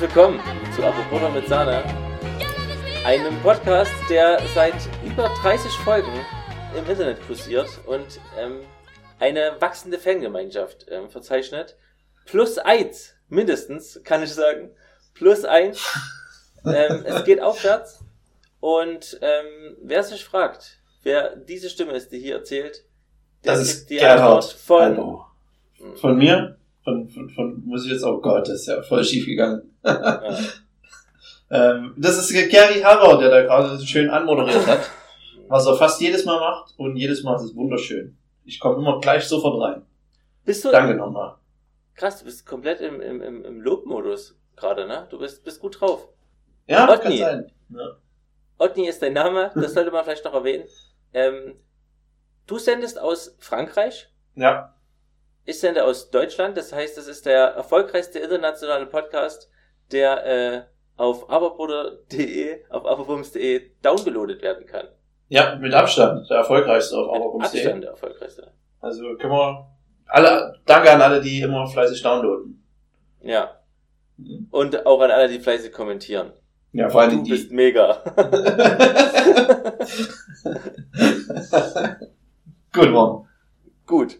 Herzlich willkommen zu Apropos mit Sahne, einem Podcast, der seit über 30 Folgen im Internet kursiert und ähm, eine wachsende Fangemeinschaft ähm, verzeichnet. Plus eins, mindestens, kann ich sagen. Plus eins. Ähm, es geht aufwärts. Und ähm, wer sich fragt, wer diese Stimme ist, die hier erzählt, der Das ist die Gerhard. Antwort von Hallo. Von mir? Von, von, von, muss ich jetzt, oh Gott, das ist ja voll schief gegangen. Ja. Ähm, das ist Gary Harrow, der da gerade so schön anmoderiert hat. Was er fast jedes Mal macht und jedes Mal ist es wunderschön. Ich komme immer gleich sofort rein. Bist du Danke nochmal. krass, du bist komplett im, im, im, im Lobmodus gerade, ne? Du bist, bist gut drauf. Ja, Otni. kann sein. Ja. Otni ist dein Name, das sollte man vielleicht noch erwähnen. Ähm, du sendest aus Frankreich, ja, ich sende aus Deutschland, das heißt, das ist der erfolgreichste internationale Podcast, der äh, auf aberbruder.de, auf aberbums.de downgeloadet werden kann. ja, mit Abstand der erfolgreichste auf Mit Auerbums.de. Abstand der erfolgreichste. Also können wir alle, danke an alle, die immer fleißig downloaden. Ja. Und auch an alle, die fleißig kommentieren. Ja, vor allem Du die. bist mega. Gut, Mann. Gut.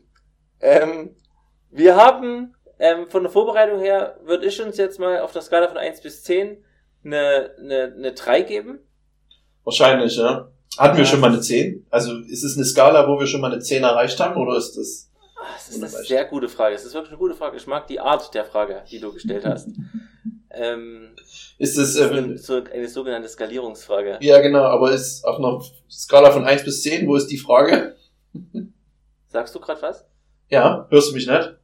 Ähm, wir haben ähm, von der Vorbereitung her, würde ich uns jetzt mal auf der Skala von 1 bis 10 eine, eine, eine 3 geben. Wahrscheinlich, ja. Hatten wir Ja. schon mal eine 10? Also ist es eine Skala, wo wir schon mal eine 10 erreicht haben oder ist das? Ah, Das ist eine sehr gute Frage. Das ist wirklich eine gute Frage. Ich mag die Art der Frage, die du gestellt hast. ähm, Ist es das ist äh, eine, so eine sogenannte Skalierungsfrage. ja genau, aber ist auf einer Skala von 1 bis 10, wo ist die Frage? Sagst du gerade was? Ja, hörst du mich nicht?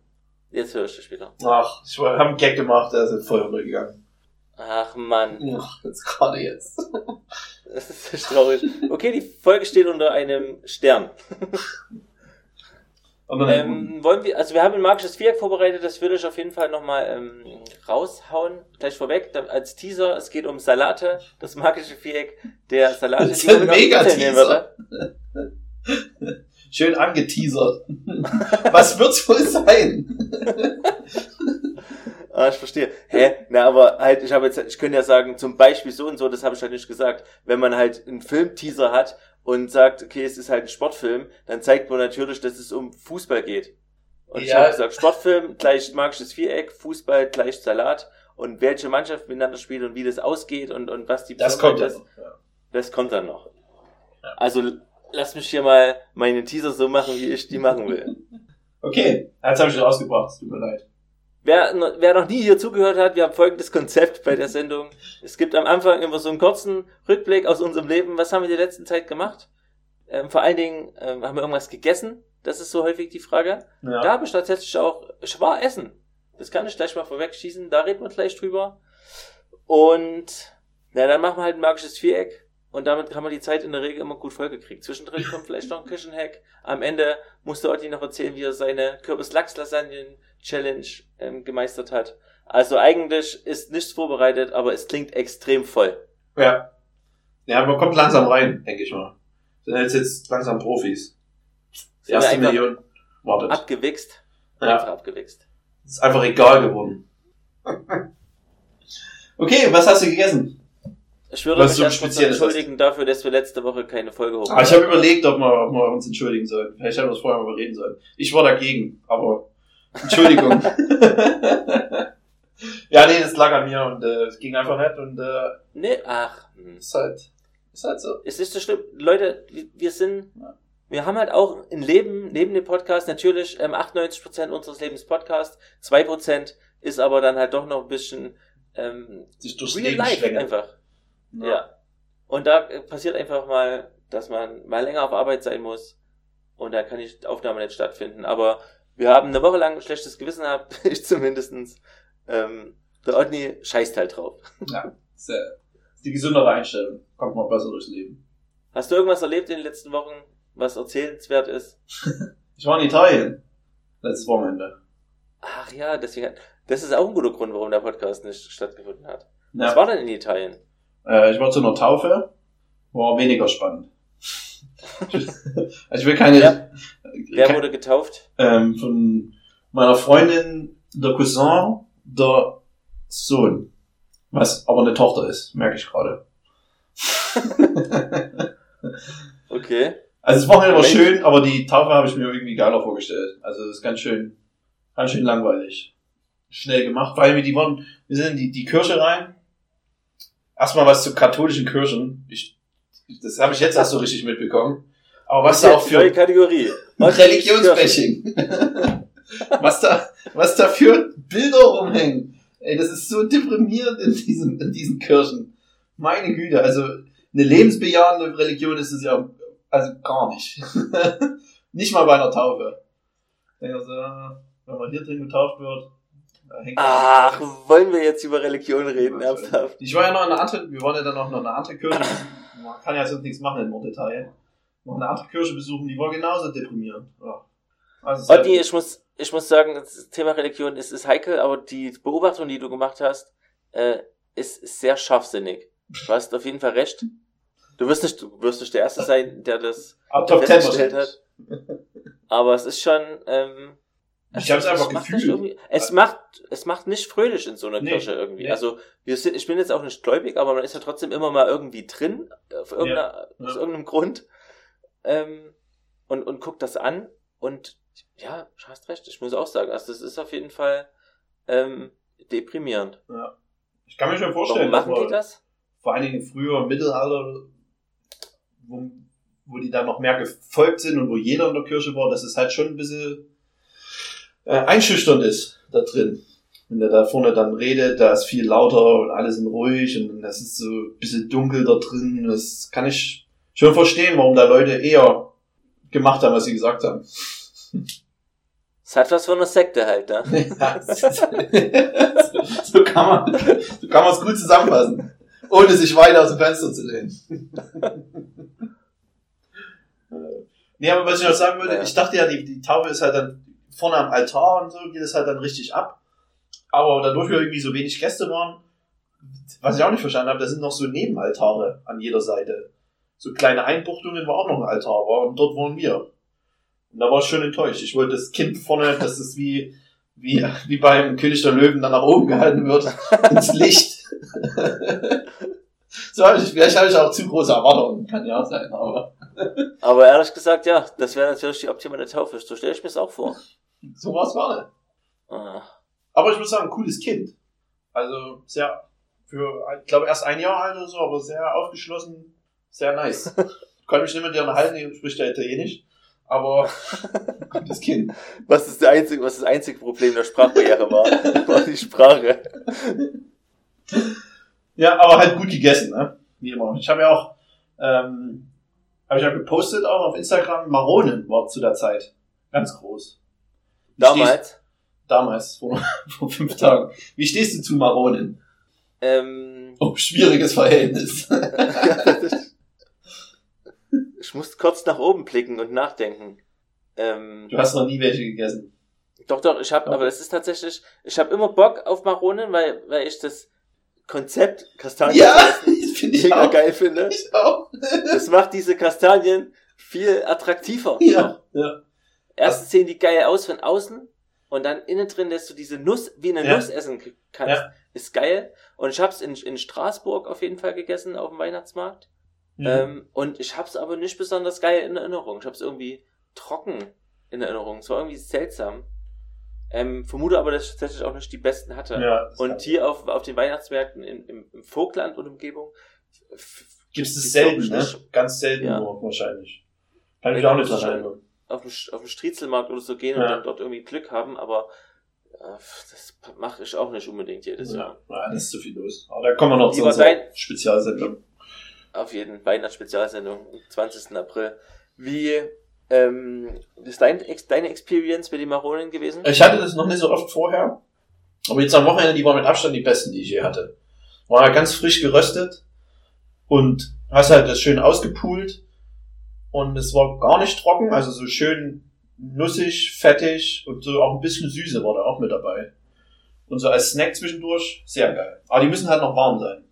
Jetzt höre ich dich wieder. Ach, ich habe einen Gag gemacht, der ist jetzt voll untergegangen. Ach Mann, Ach, jetzt gerade jetzt. das ist traurig. Okay, die Folge steht unter einem Stern. Ähm, wollen wir, also wir haben ein magisches Viereck vorbereitet, das würde ich auf jeden Fall nochmal ähm, raushauen. Gleich vorweg, da, als Teaser, es geht um Salate, das magische Viereck der Salate. Das ist ein noch Mega-Teaser. Schön angeteasert. Was wird's wohl sein? Ah, ich verstehe. Hä? Na, aber halt, ich habe jetzt, ich könnte ja sagen, zum Beispiel so und so, das habe ich halt nicht gesagt. Wenn man halt einen Filmteaser hat und sagt, okay, es ist halt ein Sportfilm, dann zeigt man natürlich, dass es um Fußball geht. Und ich Ja. habe gesagt, Sportfilm gleich magisches Viereck, Fußball gleich Salat und welche Mannschaft miteinander spielt und wie das ausgeht und, und was die Das kommt ja Besonderheit ist, noch. Ja. das kommt dann noch. Ja. Also lass mich hier mal meine Teaser so machen, wie ich die machen will. Okay, jetzt habe ich rausgebracht, es tut mir leid. Wer, wer noch nie hier zugehört hat, wir haben folgendes Konzept bei der Sendung. Es gibt am Anfang immer so einen kurzen Rückblick aus unserem Leben. Was haben wir die letzten Zeit gemacht? Ähm, vor allen Dingen ähm, haben wir irgendwas gegessen. Das ist so häufig die Frage. Ja. Da habe ich tatsächlich auch, ich war essen. Das kann ich gleich mal vorwegschießen. Da reden wir gleich drüber. Und na, dann machen wir halt ein magisches Viereck. Und damit haben wir die Zeit in der Regel immer gut vollgekriegt. Zwischendrin kommt vielleicht noch ein Küchenhack. Am Ende musste Otti noch erzählen, wie er seine Kürbis-Lachs-Lasagnen-Challenge ähm, gemeistert hat. Also eigentlich ist nichts vorbereitet, aber es klingt extrem voll. Ja. Ja, man kommt langsam rein, denke ich mal. Sind jetzt jetzt langsam Profis. Die erste Million wartet. abgewichst. Ja. Einfach abgewichst. Ist einfach egal geworden. Okay, was hast du gegessen? Ich würde mich so erstmal entschuldigen dafür, dass wir letzte Woche keine Folge hoch Ah, ich habe überlegt, ob wir, ob wir uns entschuldigen sollen. Vielleicht hätten wir es vorher mal reden sollen. Ich war dagegen, aber Entschuldigung. ja, nee, das lag an mir und äh, es ging einfach nicht und äh, Nee, ach. hm. ist halt, ist halt so. Es ist so schlimm. Leute, wir- sind, wir haben halt auch ein Leben neben dem Podcast natürlich ähm, 98% unseres Lebens Podcast, 2% ist aber dann halt doch noch ein bisschen ähm, real Leben life einfach. Ja. Und da äh, passiert einfach mal, dass man mal länger auf Arbeit sein muss und da kann die Aufnahme nicht stattfinden. Aber wir haben eine Woche lang ein schlechtes Gewissen gehabt, ich zumindestens. Ähm, der Otni scheißt halt drauf. Ja, ist, äh, ist die gesündere Einstellung. Kommt mal besser durchs Leben. Hast du irgendwas erlebt in den letzten Wochen, was erzählenswert ist? Ich war in Italien. Letztes Wochenende. Ach ja, deswegen. Das ist auch ein guter Grund, warum der Podcast nicht stattgefunden hat. Ja. Was war denn in Italien? Äh, ich war zu einer Taufe. War weniger spannend. also ich will keine, Wer- Wer wurde getauft? ähm, von meiner Freundin, der Cousin, der Sohn. Was aber eine Tochter ist, merke ich gerade. Okay. Also Wochenende war Mensch. schön, aber die Taufe habe ich mir irgendwie geiler vorgestellt. Also das ist ganz schön, ganz schön langweilig. Schnell gemacht, weil wir die waren, wir sind in die, die Kirche rein. Erstmal was zu katholischen Kirchen. Ich, das habe ich jetzt erst so richtig mitbekommen. Aber was da auch Neue für Kategorie. Religionsbashing. was da, was da für Bilder rumhängen. Ey, das ist so deprimierend in diesen, in diesen Kirchen. Meine Güte, also eine lebensbejahende Religion ist es ja also gar nicht. nicht mal bei einer Taufe. Ich denke so, wenn man hier drin getauft wird, hängt Ach, wollen wir jetzt über Religion reden, ernsthaft? Ich war ja noch in einer anderen, wir waren ja dann noch in einer anderen Kirche. Man kann ja sonst nichts machen in Norditalien. Noch eine andere Kirche besuchen, die war genauso deprimierend. Ja. Also Otti, halt- ich muss, ich muss sagen, das Thema Religion ist, ist heikel, aber die Beobachtung, die du gemacht hast, äh, ist, sehr scharfsinnig. Du hast auf jeden Fall recht. Du wirst nicht, du wirst nicht der Erste sein, der das Aber Top 10 festgestellt hat. Aber es ist schon, ähm, Ich hab's einfach es macht gefühlt. Es macht, es macht nicht fröhlich in so einer Nee, Kirche irgendwie. nee. Also, sind, ich bin jetzt auch nicht gläubig, aber man ist ja trotzdem immer mal irgendwie drin, auf Ja. aus irgendeinem Grund, ähm, und, und guckt das an und, ja, du hast recht, ich muss auch sagen, also das ist auf jeden Fall, ähm, deprimierend. Ich kann mir schon vorstellen, Warum machen die das? vor allen Dingen früher im Mittelalter, wo, wo die dann noch mehr gefolgt sind und wo jeder in der Kirche war, dass es halt schon ein bisschen äh, einschüchternd ist da drin. Wenn der da vorne dann redet, da ist viel lauter und alle sind ruhig und das ist so ein bisschen dunkel da drin. Das kann ich schon verstehen, warum da Leute eher gemacht haben, was sie gesagt haben. Es hat was von einer Sekte halt, ne? so kann man so kann man es gut zusammenfassen, ohne sich weiter aus dem Fenster zu lehnen. nee, aber was ich noch sagen würde, Ja. ich dachte ja, die, die Taufe ist halt dann vorne am Altar und so, geht es halt dann richtig ab. Aber dadurch wir irgendwie so wenig Gäste waren, was ich auch nicht verstanden habe, da sind noch so Nebenaltare an jeder Seite. So kleine Einbuchtungen, wo auch noch ein Altar war und dort waren wir. Und da war ich schon enttäuscht. Ich wollte das Kind vorne, dass es wie, wie, wie beim König der Löwen dann nach oben gehalten wird, ins Licht. so ich, vielleicht habe ich auch zu große Erwartungen, kann ja auch sein, aber Aber ehrlich gesagt, ja, das wäre natürlich die optimale Taufe. So stelle ich mir es auch vor. So war nicht. Ah. Aber ich muss sagen, cooles Kind. Also sehr, für, ich glaube erst ein Jahr alt oder so, aber sehr aufgeschlossen, sehr nice. Ich konnte mich nicht mit dir unterhalten, ich spricht ja Italienisch, aber gutes Kind. Was ist der einzige, was das einzige Problem der Sprachbarriere war? war die Sprache. Ja, aber halt gut gegessen, ne? Wie immer. Ich habe ja auch, ähm, habe ich ja gepostet auch auf Instagram, Maronen war zu der Zeit. Ganz groß. Wie stehst- Damals, damals, vor, vor fünf Tagen. Wie stehst du zu Maronen? ähm, Oh, schwieriges Verhältnis. ich muss kurz nach oben blicken und nachdenken. Ähm, Du hast noch nie welche gegessen. doch, doch, ich habe, aber das ist tatsächlich, ich habe immer Bock auf Maronen, weil, weil ich das Konzept Kastanien Ja, finde ich mega auch. geil finde. Ich auch. Das macht diese Kastanien viel attraktiver. Ja, ja. Erstens sehen die geil aus von außen und dann innen drin, dass du diese Nuss wie eine Ja. Nuss essen kannst, Ja. ist geil. Und ich hab's in, in Straßburg auf jeden Fall gegessen, auf dem Weihnachtsmarkt. Ja. Ähm, und ich hab's aber nicht besonders geil in Erinnerung. Ich hab's irgendwie trocken in Erinnerung. Es war irgendwie seltsam. Ähm, vermute aber, dass ich tatsächlich auch nicht die besten hatte. ja, Und hier auf, auf den Weihnachtsmärkten in, im, im Vogtland und Umgebung gibt's es selten, ne? Ganz selten Ja. nur, wahrscheinlich. Kann ich mich auch nicht dran erinnern. Auf dem, auf dem Striezelmarkt oder so gehen und Ja. dann dort irgendwie Glück haben, aber äh, das mache ich auch nicht unbedingt jedes Jahr. Ja, ja, das ist zu viel los. Aber da kommen wir noch zu unserer dein- Spezialsendung. Auf jeden Weihnachtsspezialsendung am 20. April. Wie ähm, ist dein, deine Experience mit den Maronen gewesen? Ich hatte das noch nicht so oft vorher, aber jetzt am Wochenende, die waren mit Abstand die besten, die ich je hatte. War ganz frisch geröstet und hast halt das schön ausgepult und es war gar nicht trocken, also so schön nussig, fettig und so auch ein bisschen Süße war da auch mit dabei. Und so als Snack zwischendurch, sehr geil. Aber die müssen halt noch warm sein.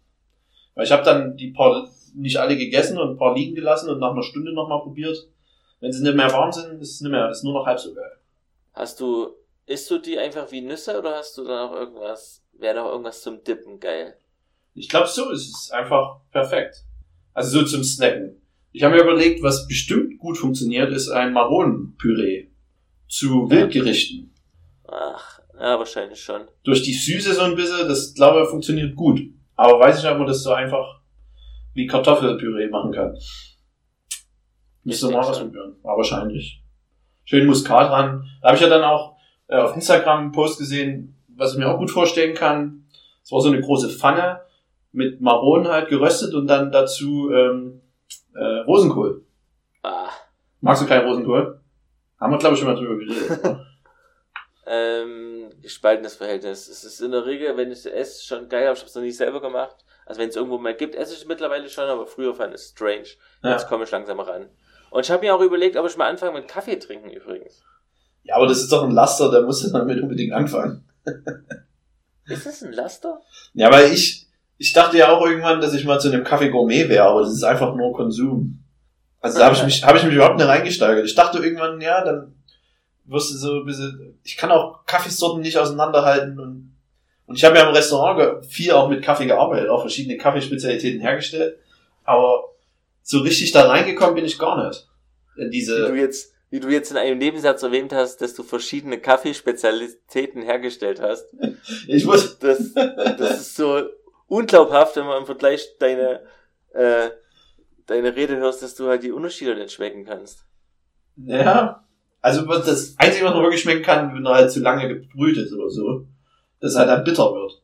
Weil ich habe dann die paar nicht alle gegessen und ein paar liegen gelassen und nach einer Stunde nochmal probiert. Wenn sie nicht mehr warm sind, ist es nicht mehr, ist nur noch halb so geil. Hast du, isst du die einfach wie Nüsse oder hast du da noch irgendwas, wäre noch irgendwas zum Dippen geil? Ich glaube, so ist es einfach perfekt. Also so zum Snacken. Ich habe mir überlegt, was bestimmt gut funktioniert, ist ein Maronenpüree zu Wildgerichten. Ach, ja, wahrscheinlich schon. Durch die Süße so ein bisschen, das glaube ich funktioniert gut. Aber weiß ich nicht, ob man das so einfach wie Kartoffelpüree machen kann. Müsste mal denk was schon. probieren. Aber wahrscheinlich. Schön Muskat dran. Da habe ich ja dann auch äh, auf Instagram einen Post gesehen, was ich mir auch gut vorstellen kann. Es war so eine große Pfanne mit Maronen halt geröstet und dann dazu ähm, äh, Rosenkohl. Ah, Magst du keinen Rosenkohl? Haben wir, glaube ich, schon mal drüber geredet. ähm, gespaltenes Verhältnis. Es ist in der Regel, wenn ich es esse, schon geil, aber ich habe es noch nicht selber gemacht. Also wenn es irgendwo mal gibt, esse ich es mittlerweile schon, aber früher fand ich es strange. Ja. Jetzt komme ich langsam ran. Und ich habe mir auch überlegt, ob ich mal anfange mit Kaffee trinken übrigens. ja, aber das ist doch ein Laster, da musst du damit unbedingt anfangen. Ist das ein Laster? Ja, weil ich, ich dachte ja auch irgendwann, dass ich mal zu einem Kaffee Gourmet wäre, aber das ist einfach nur Konsum. Also da habe ich mich, habe ich mich überhaupt nicht reingesteigert. Ich dachte irgendwann, ja, dann wirst du so ein bisschen, ich kann auch Kaffeesorten nicht auseinanderhalten und, und ich habe ja im Restaurant viel auch mit Kaffee gearbeitet, auch verschiedene Kaffeespezialitäten hergestellt, aber so richtig da reingekommen bin ich gar nicht. In Wie du diese, jetzt, wie du jetzt in einem Nebensatz erwähnt hast, dass du verschiedene Kaffeespezialitäten hergestellt hast. ich muss, Das, das ist so unglaubhaft, wenn man im Vergleich deine, äh, deine Rede hörst, dass du halt die Unterschiede nicht schmecken kannst. Ja. Also das Einzige, was man wirklich schmecken kann, wenn er halt zu lange gebrüht ist oder so, dass er halt dann bitter wird.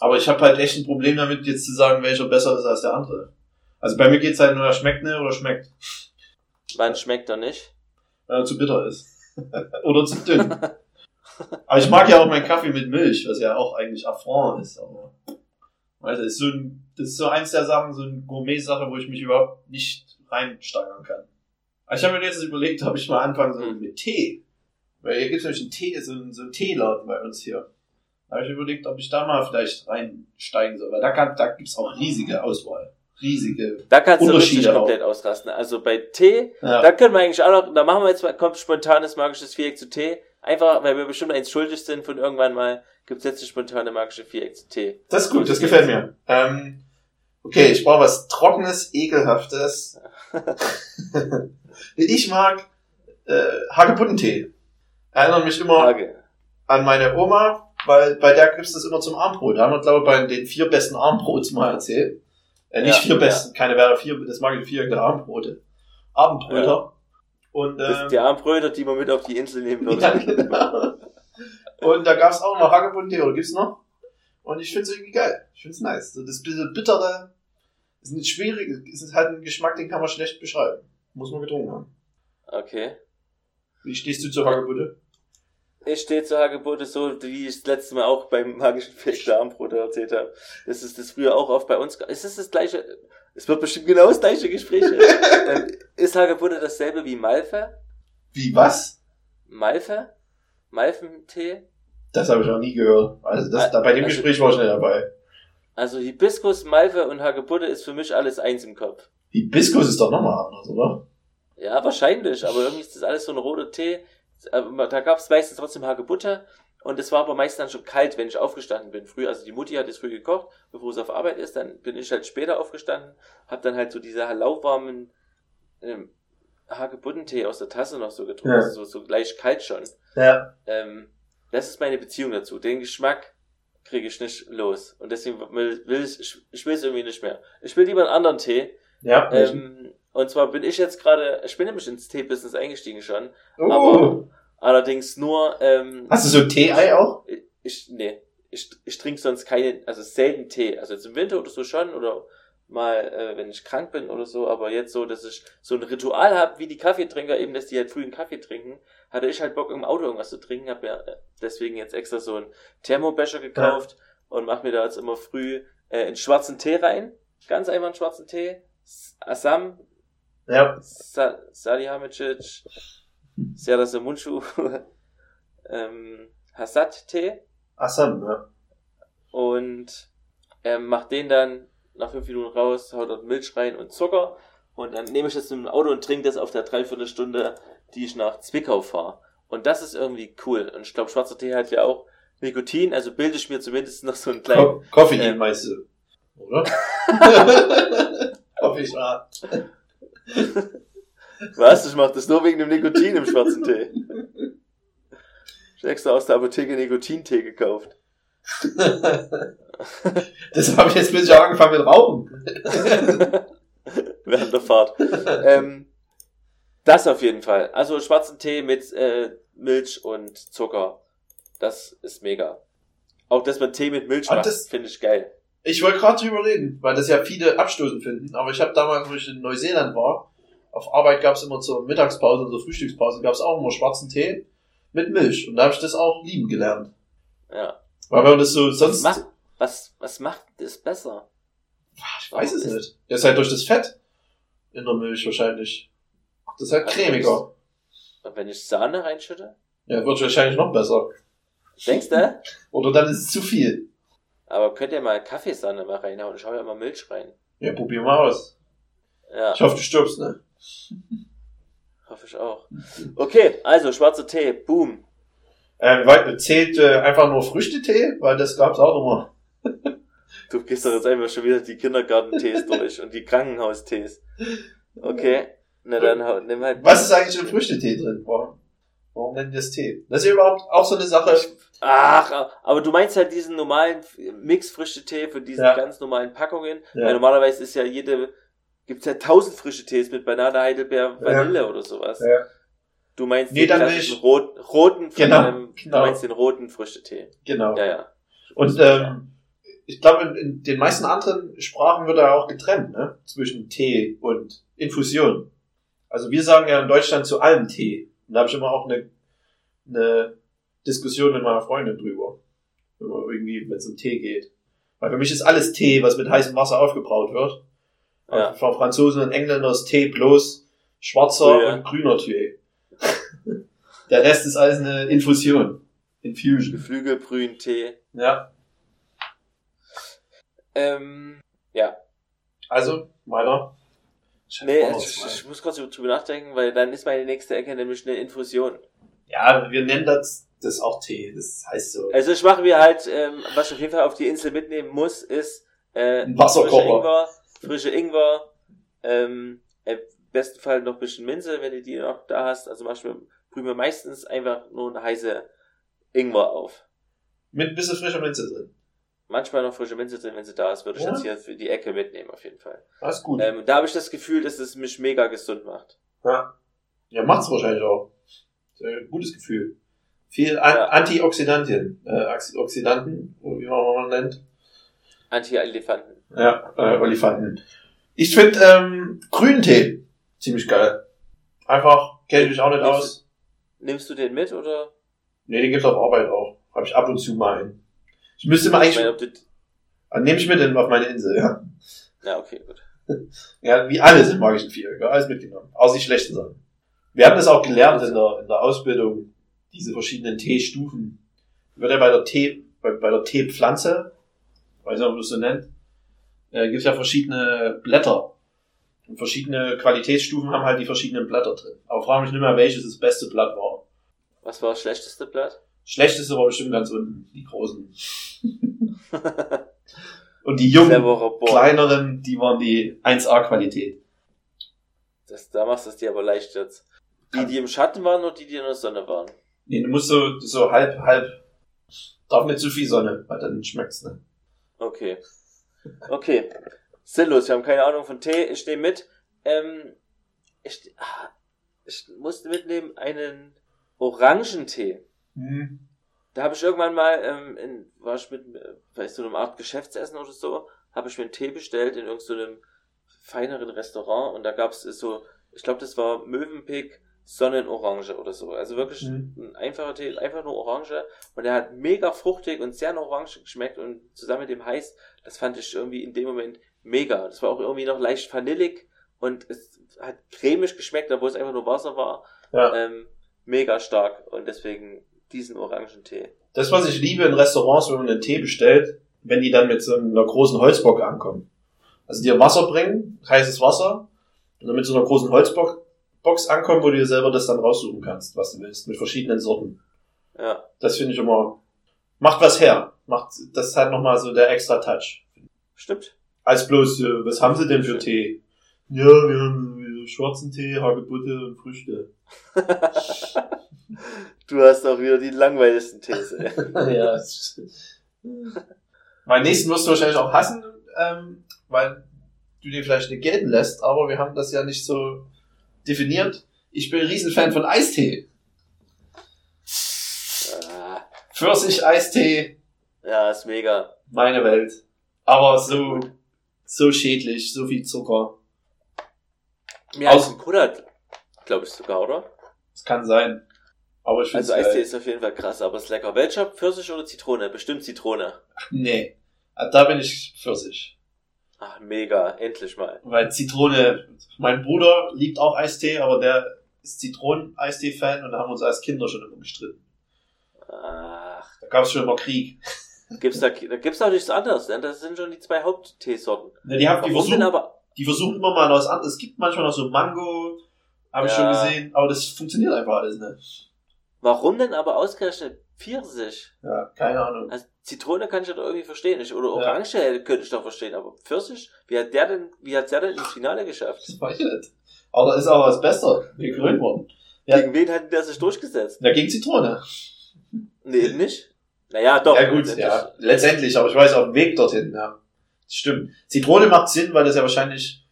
Aber ich habe halt echt ein Problem damit, jetzt zu sagen, welcher besser ist als der andere. Also bei mir geht's halt nur, er schmeckt ne oder schmeckt, Wann schmeckt er nicht? wenn er zu bitter ist. oder zu dünn. Aber ich mag ja auch meinen Kaffee mit Milch, was ja auch eigentlich Affront ist. Aber weißt du, das ist so ein, das ist so eins der Sachen, so eine Gourmet-Sache, wo ich mich überhaupt nicht reinsteigern kann. Aber ich habe mir jetzt überlegt, ob ich mal anfangen soll mit Tee. Weil hier gibt's nämlich einen Tee, so einen, so einen Teeladen bei uns hier. Da habe ich überlegt, ob ich da mal vielleicht reinsteigen soll, weil da, kann, da gibt's auch riesige Auswahl. Riesige. Da kannst du Unterschiede richtig auch. komplett ausrasten. Also bei Tee, Ja. da können wir eigentlich auch noch, da machen wir jetzt mal, kommt spontanes magisches Viereck zu Tee. Einfach, weil wir bestimmt eins schuldig sind von irgendwann mal, gibt's jetzt das spontane magische Viereck zu Tee. Das ist gut, das gefällt mir. Ähm, okay, ich brauche was Trockenes, Ekelhaftes. ich mag äh, Hagebuttentee. Erinnert mich immer Frage. an meine Oma, weil bei der gibt's das immer zum Armbrot. Da haben wir, glaube ich, bei den vier besten Armbrots mal erzählt. Äh, nicht Ja, vier besten, keine wäre vier, das mag ich vier der Armbrote. Abendbröter. Und, Das ähm, sind die Armbröter, die man mit auf die Insel nehmen würde. ja, genau. Und da gab's auch noch Hagebuttentee, oder gibt's noch? Und ich find's irgendwie geil. Ich find's nice. So das bisschen bittere, ist nicht schwierig, ist halt ein Geschmack, den kann man schlecht beschreiben. Muss man getrunken haben. Okay. Wie stehst du zur Hagebutte? Ich stehe zur Hagebutte so, wie ich das letzte Mal auch beim magischen Fleck der Armbrote erzählt habe. Das ist das früher auch oft bei uns. Ist es das gleiche? Es wird bestimmt genau das gleiche Gespräch. ähm, ist Hagebutte dasselbe wie Malve? Wie, was? Malve? Malventee? Das habe ich noch nie gehört. Also das, da, bei dem Also- Gespräch war ich nicht dabei. Also Hibiskus, Malve und Hagebutte ist für mich alles eins im Kopf. Hibiskus ist doch nochmal anders, oder? Ja, wahrscheinlich, aber irgendwie ist das alles so ein roter Tee. Aber Da gab es meistens trotzdem Hagebutte und es war aber meistens dann schon kalt, wenn ich aufgestanden bin. Früh, also die Mutti hat es früh gekocht, bevor es auf Arbeit ist, dann bin ich halt später aufgestanden, hab dann halt so diese lauwarmen ähm, Hagebuttentee aus der Tasse noch so getrunken, Ja. also so, so leicht kalt schon. Ja. Ähm, das ist meine Beziehung dazu. Den Geschmack kriege ich nicht los und deswegen will, will ich, ich, ich will es irgendwie nicht mehr. Ich will lieber einen anderen Tee. Ja. Ähm, und zwar bin ich jetzt gerade, ich bin nämlich ins Tee-Business eingestiegen schon, oh. aber- allerdings nur, ähm, Hast du so Tee-Ei auch? ich, nee, ich, ich trinke sonst keine, also selten Tee. Also jetzt im Winter oder so schon oder mal, äh, wenn ich krank bin oder so, aber jetzt so, dass ich so ein Ritual habe, wie die Kaffeetrinker eben, dass die halt früh einen Kaffee trinken, hatte ich halt Bock im Auto irgendwas zu trinken, habe mir äh, deswegen jetzt extra so einen Thermobecher gekauft und mache mir da jetzt immer früh äh, einen schwarzen Tee rein, ganz einfach einen schwarzen Tee, Assam, Ja. Sa Salihamidzic, Serdar Munchu, ähm, Hassad-Tee Assam, ja. und ähm, mach den dann nach fünf Minuten raus, hau dort Milch rein und Zucker und dann nehme ich das im Auto und trinke das auf der Dreiviertelstunde, die ich nach Zwickau fahre. Und das ist irgendwie cool. Und ich glaube, schwarzer Tee hat ja auch Nikotin, also bilde ich mir zumindest noch so einen kleinen, Ko Koffein Ähm, meinst du? Oder? Mal. Was? Ich mach das nur wegen dem Nikotin im schwarzen Tee. Ich extra aus der Apotheke Nikotintee gekauft. das habe ich jetzt plötzlich auch angefangen mit Rauchen. Während der Fahrt. Ähm, das auf jeden Fall. Also schwarzen Tee mit äh, Milch und Zucker. Das ist mega. Auch dass man Tee mit Milch Ah, macht, finde ich geil. Ich wollte gerade drüber reden, weil das ja viele abstoßend finden, aber ich habe damals, wo ich in Neuseeland war, auf Arbeit gab es immer zur Mittagspause und zur Frühstückspause gab es auch immer schwarzen Tee mit Milch. Und da habe ich das auch lieben gelernt. Ja. Weil wenn man das so Was sonst... macht, was, was macht das besser? Ich weiß es nicht. Das ist halt durch das Fett in der Milch wahrscheinlich. Das ist halt Also cremiger. Und wenn ich Sahne reinschütte? Ja, wird wahrscheinlich noch besser. Denkst du? Oder dann ist es zu viel. Aber könnt ihr mal Kaffeesahne mal reinhauen? Ich hau ja immer Milch rein. Ja, probier mal aus. Ja, Ich hoffe, du stirbst, ne? hoffe ich auch. Okay, also schwarzer Tee, boom. Ähm, zählt äh, einfach nur Früchtetee? Weil das gab's auch immer. Du gehst doch jetzt einfach schon wieder die Kindergartentees durch und die Krankenhaustees. Okay, na dann nimm halt. Was ist eigentlich in Früchtetee drin? Warum, warum nennen die das Tee? Das ist ja überhaupt auch so eine Sache. Ach, aber du meinst halt diesen normalen Mix-Frische-Tee für diese Ja. ganz normalen Packungen. Ja. Weil normalerweise ist ja jede, gibt's ja tausend frische Tees mit Banane, Heidelbeer, Vanille oder sowas. Ja. Du meinst Nee, den nicht. rot, roten, Genau, ähm, genau. du meinst den roten Früchtetee. Genau. Ja, ja. Und ähm, ich glaube, in, den meisten anderen Sprachen wird da auch getrennt, ne? Zwischen Tee und Infusion. Also wir sagen ja in Deutschland zu allem Tee. Und da habe ich immer auch eine, eine Diskussion mit meiner Freundin drüber. Wenn man irgendwie, wenn es um Tee geht. Weil für mich ist alles Tee, was mit heißem Wasser aufgebraut wird. Ja. Von Franzosen und Engländern ist Tee bloß schwarzer Ja. und grüner Tee. Der Rest ist alles eine Infusion. Infusion. Geflügelbrühen-Tee. Ja. Ähm, ja. Also, weiter. Nee, Oh, ich, ich, ich muss kurz drüber nachdenken, weil dann ist meine nächste Ecke nämlich eine Infusion. Ja, wir nennen das, das auch Tee. Das heißt so. Also ich mache mir halt, ähm, was ich auf jeden Fall auf die Insel mitnehmen muss, ist äh, Ein Wasserkocher. Frische Ingwer, ähm, im besten Fall noch ein bisschen Minze, wenn du die noch da hast. Also mach ich mir, brühe mir meistens einfach nur eine heiße Ingwer auf. Mit ein bisschen frischer Minze drin. Manchmal noch frische Minze drin, wenn sie da ist, würde ich Ja. jetzt hier für die Ecke mitnehmen, auf jeden Fall. Das ist gut. Ähm, da habe ich das Gefühl, dass es mich mega gesund macht. ja. ja, macht's wahrscheinlich auch. Gutes Gefühl. Viel An Ja. Antioxidantien, äh, Oxi- Oxidanten, wie man mal nennt. Anti-Elefanten. Ja, äh, Olifanten. Ich finde ähm, Grüntee ziemlich geil. Einfach, kenne ich mich auch nicht Nimmst- aus. Nimmst du den mit oder? Nee, den gibt's auf Arbeit auch. Habe ich ab und zu mal einen. Ich müsste mal Ich eigentlich, meine, ob du, ah, nehme ich mit in, auf meine Insel, ja. ja, okay, gut. Ja, wie alles im magischen Viereck, alles mitgenommen. Außer die schlechten Sachen. Wir haben das auch gelernt in der, in der Ausbildung, diese verschiedenen Teestufen. Wird ja bei der Tee, bei, bei der Teepflanze, weiß nicht, ob man das so nennt, äh, gibt ja verschiedene Blätter. Und verschiedene Qualitätsstufen haben halt die verschiedenen Blätter drin. Aber frage mich nicht mehr, welches das beste Blatt war. Was war das schlechteste Blatt? Schlechteste war bestimmt ganz unten, die großen. Und die jungen, kleineren, die waren die 1A-Qualität. Das, da machst du es dir aber leicht jetzt. Die, die im Schatten waren oder die, die in der Sonne waren? Nee, du musst so, so halb, halb, darf nicht zu viel Sonne, weil dann schmeckt's, ne? Okay. Okay. Sinnlos, wir haben keine Ahnung von Tee. Ich nehme mit. Ähm, ich, ah, ich musste mitnehmen einen Orangentee. Hm. Da habe ich irgendwann mal, ähm, in, war ich mit, äh, vielleicht so einem Art Geschäftsessen oder so, habe ich mir einen Tee bestellt in irgendeinem so feineren Restaurant und da gab es so, ich glaube, das war Mövenpick Sonnenorange oder so. Also wirklich Mhm. ein einfacher Tee, einfach nur Orange und der hat mega fruchtig und sehr nach Orange geschmeckt und zusammen mit dem Heiß, das fand ich irgendwie in dem Moment mega. Das war auch irgendwie noch leicht vanillig und es hat cremig geschmeckt, obwohl es einfach nur Wasser war. Ja. Ähm, mega stark und deswegen diesen Orangentee. Das, was ich liebe in Restaurants, wenn man einen Tee bestellt, wenn die dann mit so einer großen Holzbock ankommen. Also dir Wasser bringen, heißes Wasser, und dann mit so einer großen Holzbox Box ankommen, wo du dir selber das dann raussuchen kannst, was du willst, mit verschiedenen Sorten. Ja. Das finde ich immer, macht was her. Macht, das ist halt nochmal so der extra Touch. Stimmt. Als bloß, äh, was haben sie denn für Tee? Ja, wir haben äh, schwarzen Tee, Hagebutte und Früchte. Du hast auch wieder die langweiligsten These. ja. Meinen nächsten wirst du wahrscheinlich auch hassen, ähm, weil du dir vielleicht nicht gelten lässt, aber wir haben das ja nicht so definiert. Ich bin ein Riesenfan von Eistee. Ah, Pfirsich-Eistee, ja, ist mega. meine Welt. Aber so, so schädlich, so viel Zucker. Mehr als ein Cola, glaube ich sogar, oder? Das kann sein. Aber ich finde Also Eistee ist auf jeden Fall krass, aber ist lecker. Welcher? Pfirsich oder Zitrone? Bestimmt Zitrone. Nee. Da bin ich Pfirsich. Ach, mega. Endlich mal. Weil Zitrone, mein Bruder liebt auch Eistee, aber der ist Zitronen-Eistee-Fan und da haben wir uns als Kinder schon immer gestritten. Ach, Da gab es schon immer Krieg. gibt's da, da gibt's auch nichts anderes, denn das sind schon die zwei Hauptteesorten. Ne, die, haben, die, versuchen, aber? die versuchen immer mal was anderes. Es gibt manchmal noch so Mango, habe ich Ja. schon gesehen, aber das funktioniert einfach alles nicht. Warum denn aber ausgerechnet Pfirsich? Ja, keine Ahnung. Also Zitrone kann ich doch irgendwie verstehen. Ich, oder Ja. Orange hätte- könnte ich doch verstehen, aber Pfirsich? Wie hat der denn, wie hat der denn ins Finale geschafft? Das weiß ich nicht. Aber da ist auch was besser gekrönt worden. Ja. Gegen wen hat der sich durchgesetzt? Ja, gegen Zitrone. Nee, nicht. Naja, doch. ja gut, letztendlich. ja, letztendlich, aber ich weiß auf dem Weg dorthin, ja. Stimmt. Zitrone macht Sinn, weil das ja wahrscheinlich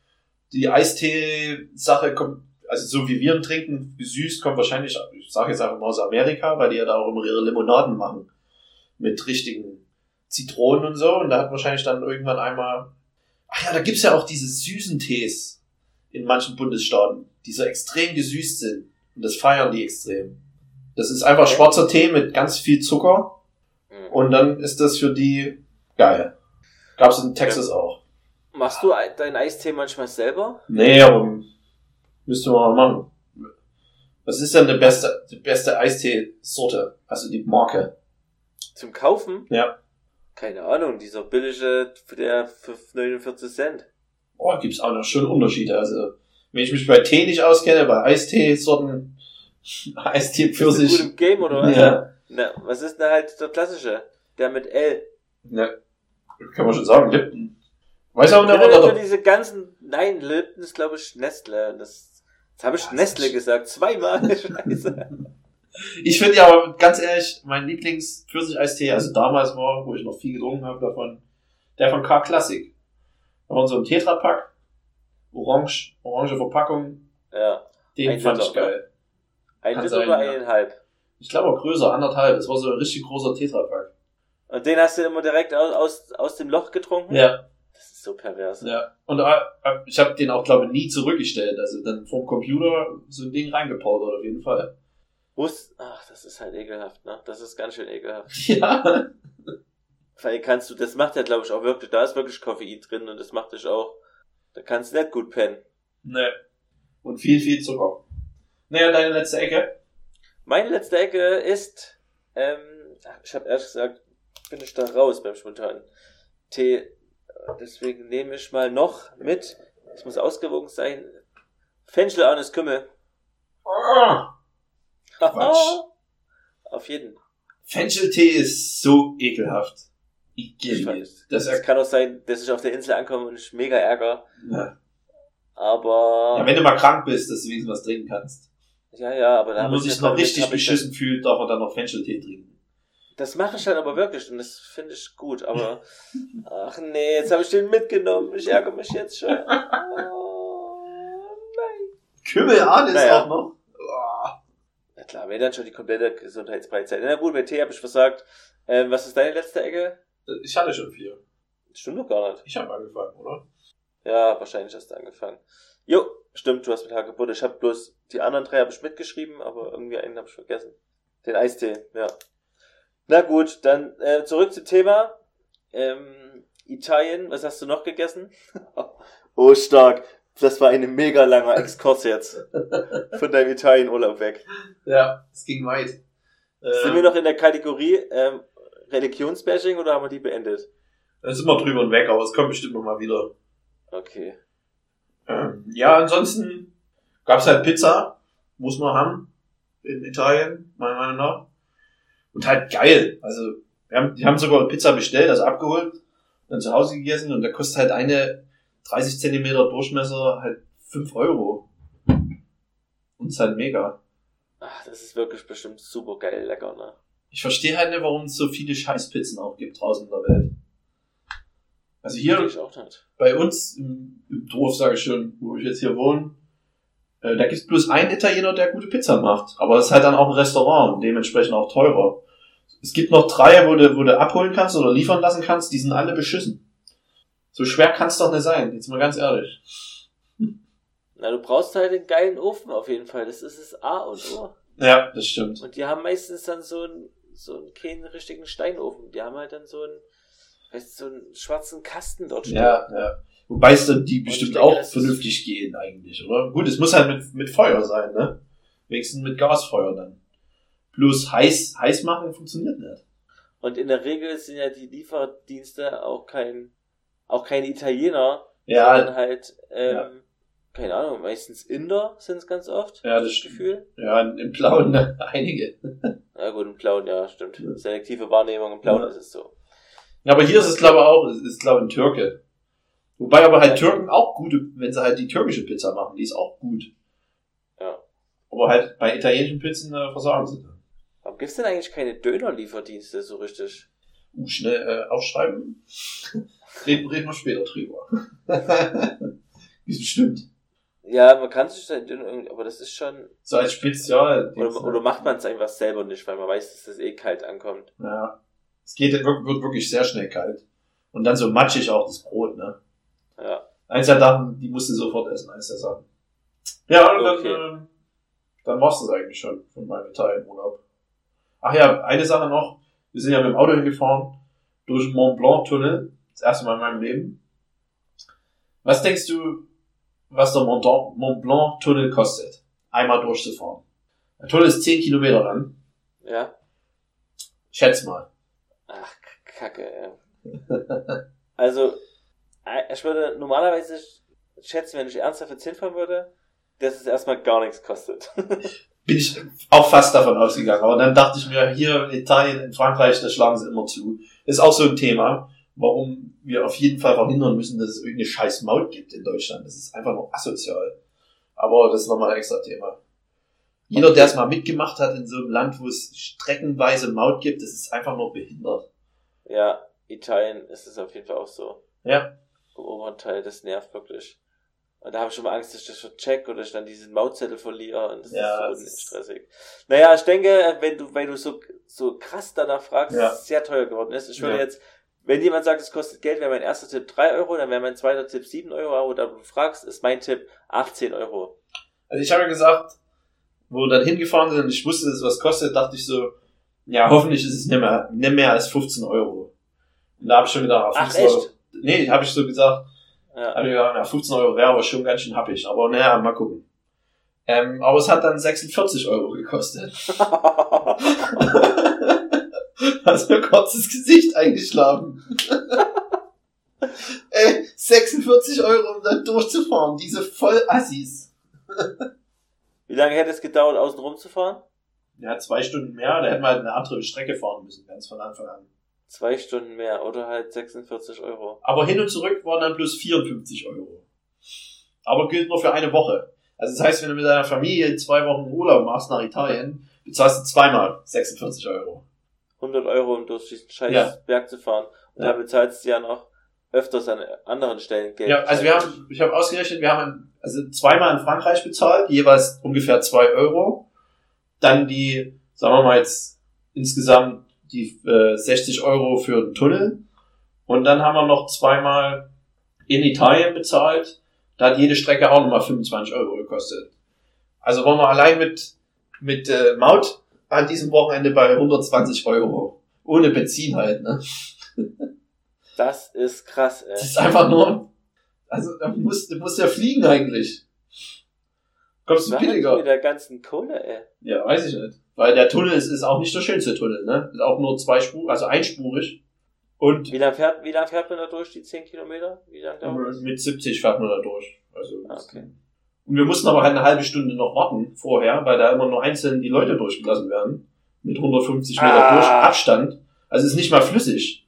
die Eistee-Sache kommt, also so wie wir ihn trinken, gesüßt, kommt wahrscheinlich, ich sage jetzt einfach mal aus Amerika, weil die ja da auch immer ihre Limonaden machen. Mit richtigen Zitronen und so. Und da hat wahrscheinlich dann irgendwann einmal. Ach ja, da gibt's ja auch diese süßen Tees in manchen Bundesstaaten, die so extrem gesüßt sind. Und das feiern die extrem. Das ist einfach Okay. schwarzer Tee mit ganz viel Zucker. Hm. Und dann ist das für die geil. Gab's in Texas auch. Machst du ein- deinen Eistee manchmal selber? Nee, aber müsste man mal machen. Was ist denn die beste, die beste Eistee-Sorte? Also die Marke. Zum Kaufen? Ja. Keine Ahnung, dieser billige, der für 49 Cent. Oh, gibt's auch noch schon Unterschiede. Also, wenn ich mich bei Tee nicht auskenne, bei Eistee-Sorten, Eistee Bist du gut Pfirsich. im Game oder was? Ja. Na, was ist denn halt der klassische? Der mit L. ja. Kann man schon sagen, Lipton. Weiß auch nicht, oder? für diese ganzen, nein, Lipton ist glaube ich Nestle. Das, jetzt habe ich? Nestle gesagt, zweimal. Scheiße. Ich finde ja aber ganz ehrlich, mein Lieblings-Pfirsich-Eistee, also damals war, wo ich noch viel getrunken habe davon, der von K Classic. Da war so ein Tetrapack, orange, orange Verpackung, Ja. den Ein fand Liter, ich geil. Ein Kann Liter sein, oder ja. eineinhalb. Ich glaube auch größer, anderthalb. Das war so ein richtig großer Tetrapack. Und den hast du immer direkt aus, aus, aus dem Loch getrunken? Ja, Das ist so pervers. ja. Und äh, äh, ich habe den auch, glaube ich, nie zurückgestellt. Also dann vom Computer so ein Ding reingepowdert, auf jeden Fall. Muss, ach, das ist halt ekelhaft, ne? Das ist ganz schön ekelhaft. Ja. Weil kannst du, das macht ja, glaube ich, auch wirklich, da ist wirklich Koffein drin und das macht dich auch, da kannst du nicht gut pennen. Ne. Und viel, viel Zucker. Naja, deine letzte Ecke. Meine letzte Ecke ist, ähm, ich habe ehrlich gesagt, bin ich da raus beim spontanen Tee. Deswegen nehme ich mal noch mit, es muss ausgewogen sein, Fenchel Arnes Kümmel. Ah. Quatsch. Auf jeden. Fencheltee ist so ekelhaft. Ich. Das Es er kann auch sein, dass ich auf der Insel ankomme und ich mega ärger, ja. aber, ja, wenn du mal krank bist, dass du wenigstens was trinken kannst. ja, ja, aber da Wenn man ich sich noch richtig beschissen fühlt, darf man dann noch Fencheltee trinken. Das mache ich halt aber wirklich und das finde ich gut, aber ach nee, jetzt habe ich den mitgenommen. Ich ärgere mich jetzt schon. Oh, nein. Kümmelan ist Naja. auch noch. Ah. Na klar, wenn dann schon die komplette Gesundheitsbreizeit. Na gut, bei Tee habe ich versagt. Ähm, was ist deine letzte Ecke? Ich hatte schon vier. Stimmt doch gar nicht. Ich habe angefangen, oder? Ja, wahrscheinlich hast du angefangen. Jo, stimmt, du hast mit Hagebutte. Ich habe bloß die anderen drei habe ich mitgeschrieben, aber irgendwie einen habe ich vergessen. Den Eistee, ja. Na gut, dann äh, zurück zum Thema. Ähm, Italien, was hast du noch gegessen? oh, stark. Das war ein mega langer Exkurs jetzt. Von deinem Italienurlaub weg. Ja, es ging weit. Sind Ähm, wir noch in der Kategorie ähm, Religionsbashing oder haben wir die beendet? Da sind wir drüber und weg, aber es kommt bestimmt noch mal wieder. Okay. Ähm, ja, ansonsten gab's halt Pizza, muss man haben in Italien, meiner Meinung nach. Und halt geil. Also, wir haben, die haben sogar Pizza bestellt, also abgeholt. dann zu Hause gegessen und da kostet halt eine 30 Zentimeter Durchmesser halt 5 Euro. Und ist halt mega. Ach, das ist wirklich bestimmt super geil lecker, ne? Ich verstehe halt nicht, warum es so viele Scheißpizzen auch gibt draußen in der Welt. Also hier bei uns im, im Dorf, sage ich schon, wo ich jetzt hier wohne, äh, da gibt's bloß einen Italiener, der gute Pizza macht. Aber es ist halt dann auch ein Restaurant und dementsprechend auch teurer. Es gibt noch drei, wo du, wo du abholen kannst oder liefern lassen kannst, die sind alle beschissen. So schwer kann's doch nicht sein, jetzt mal ganz ehrlich. Na, du brauchst halt einen geilen Ofen auf jeden Fall. Das ist das A und O. Ja, das stimmt. Und die haben meistens dann so einen, so einen keinen richtigen Steinofen. Die haben halt dann so einen, weißt so einen schwarzen Kasten dort stehen. Ja, ja. Wobei es dann die bestimmt denke, auch vernünftig gehen eigentlich, oder? Gut, es muss halt mit, mit Feuer sein, ne? Wenigstens mit Gasfeuer dann. Bloß heiß, heiß machen funktioniert nicht. Und in der Regel sind ja die Lieferdienste auch kein, auch keine Italiener, Ja, sondern halt, ähm, Ja. keine Ahnung, meistens Inder sind es ganz oft. Ja, das stimmt. Gefühl. ja, im Blauen ne? einige. Ja gut, im Blauen, ja, stimmt. Ja. Selektive Wahrnehmung, im Blauen Ja. ist es so. Ja, aber hier ist es glaube ich auch, es ist glaube ich ein Türke. Wobei aber halt. Türken auch gute, wenn sie halt die türkische Pizza machen, die ist auch gut. Ja. Aber halt bei italienischen Pizzen äh, versagen sie. Warum gibt's denn eigentlich keine Dönerlieferdienste so richtig? Uh, schnell äh, aufschreiben. reden, reden wir später drüber. Ist bestimmt. Ja, man kann sich dann Döner irgendwie, aber das ist schon, So als Spezial. oder, oder macht man es einfach selber nicht, weil man weiß, dass das eh kalt ankommt. Ja. Es geht, wird, wirklich sehr schnell kalt. Und dann so matschig auch das Brot, ne? Ja. Eins der Sachen, die musst du sofort essen, eins der Sachen. Ja, und Okay. dann, ähm, dann war's das eigentlich schon von meinem Italienurlaub. Ach ja, eine Sache noch. Wir sind ja mit dem Auto hingefahren durch den Mont Blanc Tunnel. Das erste Mal in meinem Leben. Was denkst du, was der Mont Blanc, Tunnel kostet? Einmal durchzufahren. Der Tunnel ist 10 Kilometer lang. Ja? Schätz mal. Ach, Kacke, ey. Also, äh, ich würde normalerweise schätzen, wenn ich ernsthaft jetzt hinfahren würde, dass es erstmal gar nichts kostet. bin ich auch fast davon ausgegangen. Aber dann dachte ich mir, hier in Italien, in Frankreich, da schlagen sie immer zu. Ist auch so ein Thema, warum wir auf jeden Fall verhindern müssen, dass es irgendeine scheiß Maut gibt in Deutschland. Das ist einfach nur asozial. Aber das ist nochmal ein extra Thema. Jeder, der es mal mitgemacht hat in so einem Land, wo es streckenweise Maut gibt, das ist einfach nur behindert. ja, Italien ist es auf jeden Fall auch so. Ja. Im oberen Teil, das nervt wirklich. Und da habe ich schon mal Angst, dass ich das vercheck oder ich dann diesen Mautzettel verliere und das Ja, ist das so ist- stressig. Naja, ich denke, wenn du, wenn du so, so krass danach fragst, Ja. dass es sehr teuer geworden ist. Ich würde Ja. jetzt, wenn jemand sagt, es kostet Geld, wäre mein erster Tipp 3 Euro, dann wäre mein zweiter Tipp 7 Euro, aber da du fragst, ist mein Tipp 18 Euro. Also ich habe ja gesagt, wo wir dann hingefahren sind und ich wusste, dass es was kostet, dachte ich so, ja, hoffentlich ist es nicht mehr, nicht mehr als 15 Euro. Und da habe ich schon gedacht, ah, Ach, 15 Euro. echt? Nee, habe ich so gesagt, Ja. habe ich gedacht, ja, 15 Euro wäre aber schon ganz schön happig. Aber naja, mal gucken. Ähm, aber es hat dann 46 Euro gekostet. Also kurz das Gesicht eingeschlagen. Ey, 46 Euro, um da durchzufahren. Diese Vollassis. Wie lange hätte es gedauert, außen rum zu fahren? Ja, zwei Stunden mehr, da hätten wir halt eine andere Strecke fahren müssen, ganz von Anfang an. Zwei Stunden mehr oder halt 46 Euro. Aber hin und zurück waren dann bloß 54 Euro. Aber gilt nur für eine Woche. Also das heißt, wenn du mit deiner Familie zwei Wochen Urlaub machst nach Italien, bezahlst du zweimal 46 Euro. 100 Euro, um durch diesen scheiß Ja. Berg zu fahren. Und Ja. dann bezahlst du ja noch öfters an anderen Stellen Geld. Ja, also wir haben, ich habe ausgerechnet, wir haben also zweimal in Frankreich bezahlt, jeweils ungefähr zwei Euro. Dann die, sagen wir mal jetzt insgesamt die äh, 60 Euro für den Tunnel. Und dann haben wir noch zweimal in Italien bezahlt. Da hat jede Strecke auch nochmal 25 Euro gekostet. Also waren wir allein mit, mit äh, Maut an diesem Wochenende bei 120 Euro. Ohne Benzin halt, ne? Das ist krass, ey. Das ist einfach nur, also da musst, du musst ja fliegen eigentlich. Kommst du billiger? mit der ganzen Kohle, ey? Ja, weiß ich nicht. Weil der Tunnel ist, ist auch nicht der schönste Tunnel, ne? Ist auch nur zweispurig, also einspurig. Und Wie lange fährt, wie lang fährt man da durch, die 10 Kilometer? Wie lang dauert das? mit 70 fährt man da durch. Also, Ah, okay. Und wir mussten aber halt eine halbe Stunde noch warten vorher, weil da immer nur einzeln die Leute durchgelassen werden. Mit 150 Meter Ah. durch Abstand. Also ist nicht mal flüssig.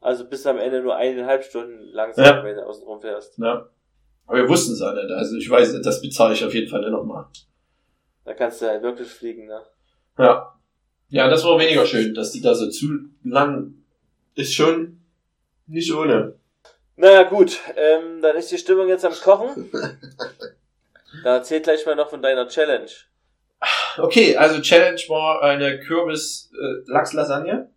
Also bis am Ende nur eineinhalb Stunden langsam, ja. wenn du außen rum fährst. Ja. Aber wir wussten es ja nicht. Also ich weiß, das bezahle ich auf jeden Fall nicht nochmal. Da kannst du halt wirklich fliegen, ne? Ja. Ja, das war weniger schön, dass die da so zu lang ist schon nicht ohne. Naja, gut, ähm, dann ist die Stimmung jetzt am Kochen. da erzähl gleich mal noch von deiner Challenge. Okay, also Challenge war eine Kürbis-Lachs-Lasagne.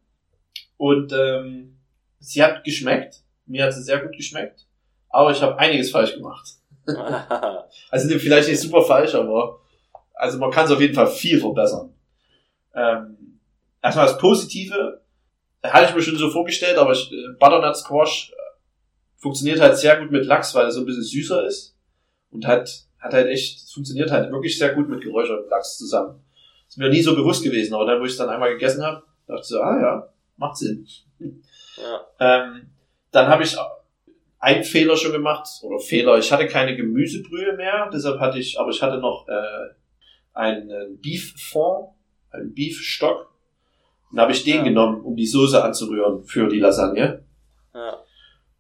Und ähm, sie hat geschmeckt. Mir hat sie sehr gut geschmeckt. Aber ich habe einiges falsch gemacht. also vielleicht nicht super falsch, aber also man kann es auf jeden Fall viel verbessern. Ähm, erstmal das Positive, hatte ich mir schon so vorgestellt, aber ich, äh, Butternut Squash äh, funktioniert halt sehr gut mit Lachs, weil er so ein bisschen süßer ist und hat hat halt echt, funktioniert halt wirklich sehr gut mit geräuchertem Lachs zusammen. ist mir nie so bewusst gewesen, aber dann, wo ich es dann einmal gegessen habe, dachte ich so, ah ja, macht Sinn. Ja. Ähm, dann habe ich einen Fehler schon gemacht, oder Fehler, ich hatte keine Gemüsebrühe mehr, deshalb hatte ich, aber ich hatte noch äh, einen Beef Fond, einen Beef Stock. Dann habe ich den ja. genommen, um die Soße anzurühren für die Lasagne. Ja.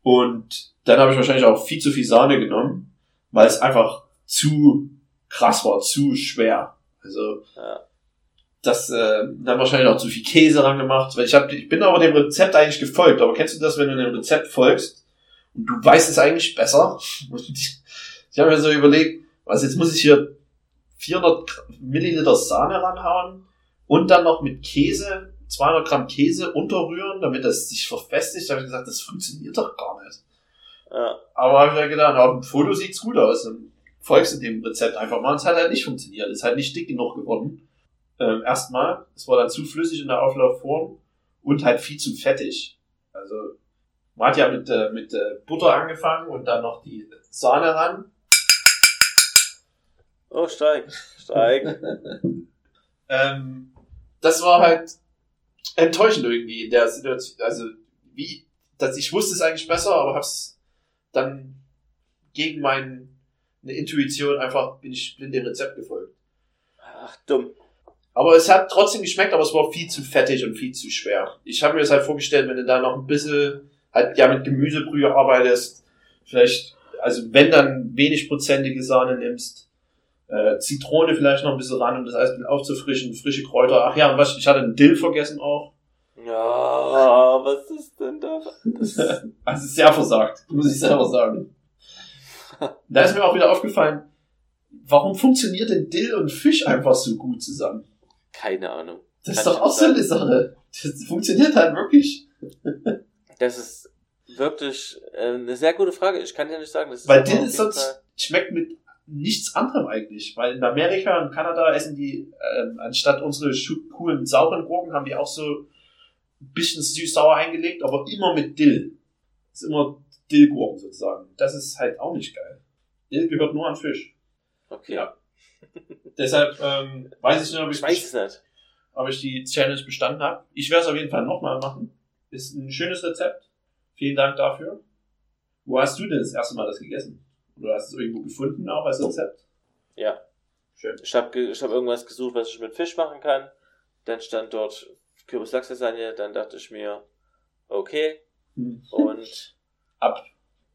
Und dann habe ich wahrscheinlich auch viel zu viel Sahne genommen, weil es einfach zu krass war, zu schwer. Also ja. das äh, dann wahrscheinlich auch zu viel Käse ran gemacht, weil ich habe ich bin aber dem Rezept eigentlich gefolgt, aber kennst du das, wenn du dem Rezept folgst und du weißt es eigentlich besser? ich habe mir so überlegt, was jetzt muss ich hier 400 Milliliter Sahne ranhauen und dann noch mit Käse 200 Gramm Käse unterrühren, damit das sich verfestigt. Da habe ich gesagt, das funktioniert doch gar nicht. Ja. Aber habe ich ja gedacht, auf dem Foto sieht's gut aus. Und folgst du dem Rezept einfach mal. Und es hat halt nicht funktioniert. Es ist halt nicht dick genug geworden. Ähm, erstmal. Es war dann zu flüssig in der Auflaufform und halt viel zu fettig. Also, man hat ja mit, äh, mit äh, Butter angefangen und dann noch die Sahne ran. Oh, steig, steig. ähm, das war halt enttäuschend irgendwie in der Situation. Also, wie, dass ich wusste es eigentlich besser, aber hab's dann gegen meinen eine Intuition, einfach bin ich blind dem Rezept gefolgt. Ach, dumm. Aber es hat trotzdem geschmeckt, aber es war viel zu fettig und viel zu schwer. Ich habe mir das halt vorgestellt, wenn du da noch ein bisschen halt ja mit Gemüsebrühe arbeitest, vielleicht, also wenn dann wenig prozentige Sahne nimmst, äh, Zitrone vielleicht noch ein bisschen ran, um das alles aufzufrischen, frische Kräuter. Ach ja, und was, ich hatte einen Dill vergessen auch. Ja, was ist denn da? also sehr versagt, muss ich selber sagen. da ist mir auch wieder aufgefallen, warum funktioniert denn Dill und Fisch einfach so gut zusammen? Keine Ahnung. Das Kann ist doch auch so eine Sache. Das funktioniert halt wirklich. das ist wirklich äh, eine sehr gute Frage. Ich kann ja nicht sagen, das ist Weil Dill ist sonst, schmeckt mit nichts anderem eigentlich. Weil in Amerika und Kanada essen die, ähm, anstatt unsere coolen sauren Gurken, haben die auch so ein bisschen süß-sauer eingelegt, aber immer mit Dill. ist immer Dillgurken sozusagen. Das ist halt auch nicht geil. Dill gehört nur an Fisch. Okay. Ja. Deshalb ähm, weiß ich nicht, ob ich, ich weiß nicht. ob ich die Challenge bestanden habe. Ich werde es auf jeden Fall nochmal machen. Ist ein schönes Rezept. Vielen Dank dafür. Wo hast du denn das erste Mal das gegessen? Oder hast du es irgendwo gefunden, auch als Rezept? Ja. Schön. Ich habe ich hab irgendwas gesucht, was ich mit Fisch machen kann. Dann stand dort Kürbis-Lachs-Lasagne. Dann dachte ich mir, okay. Hm. Und ab.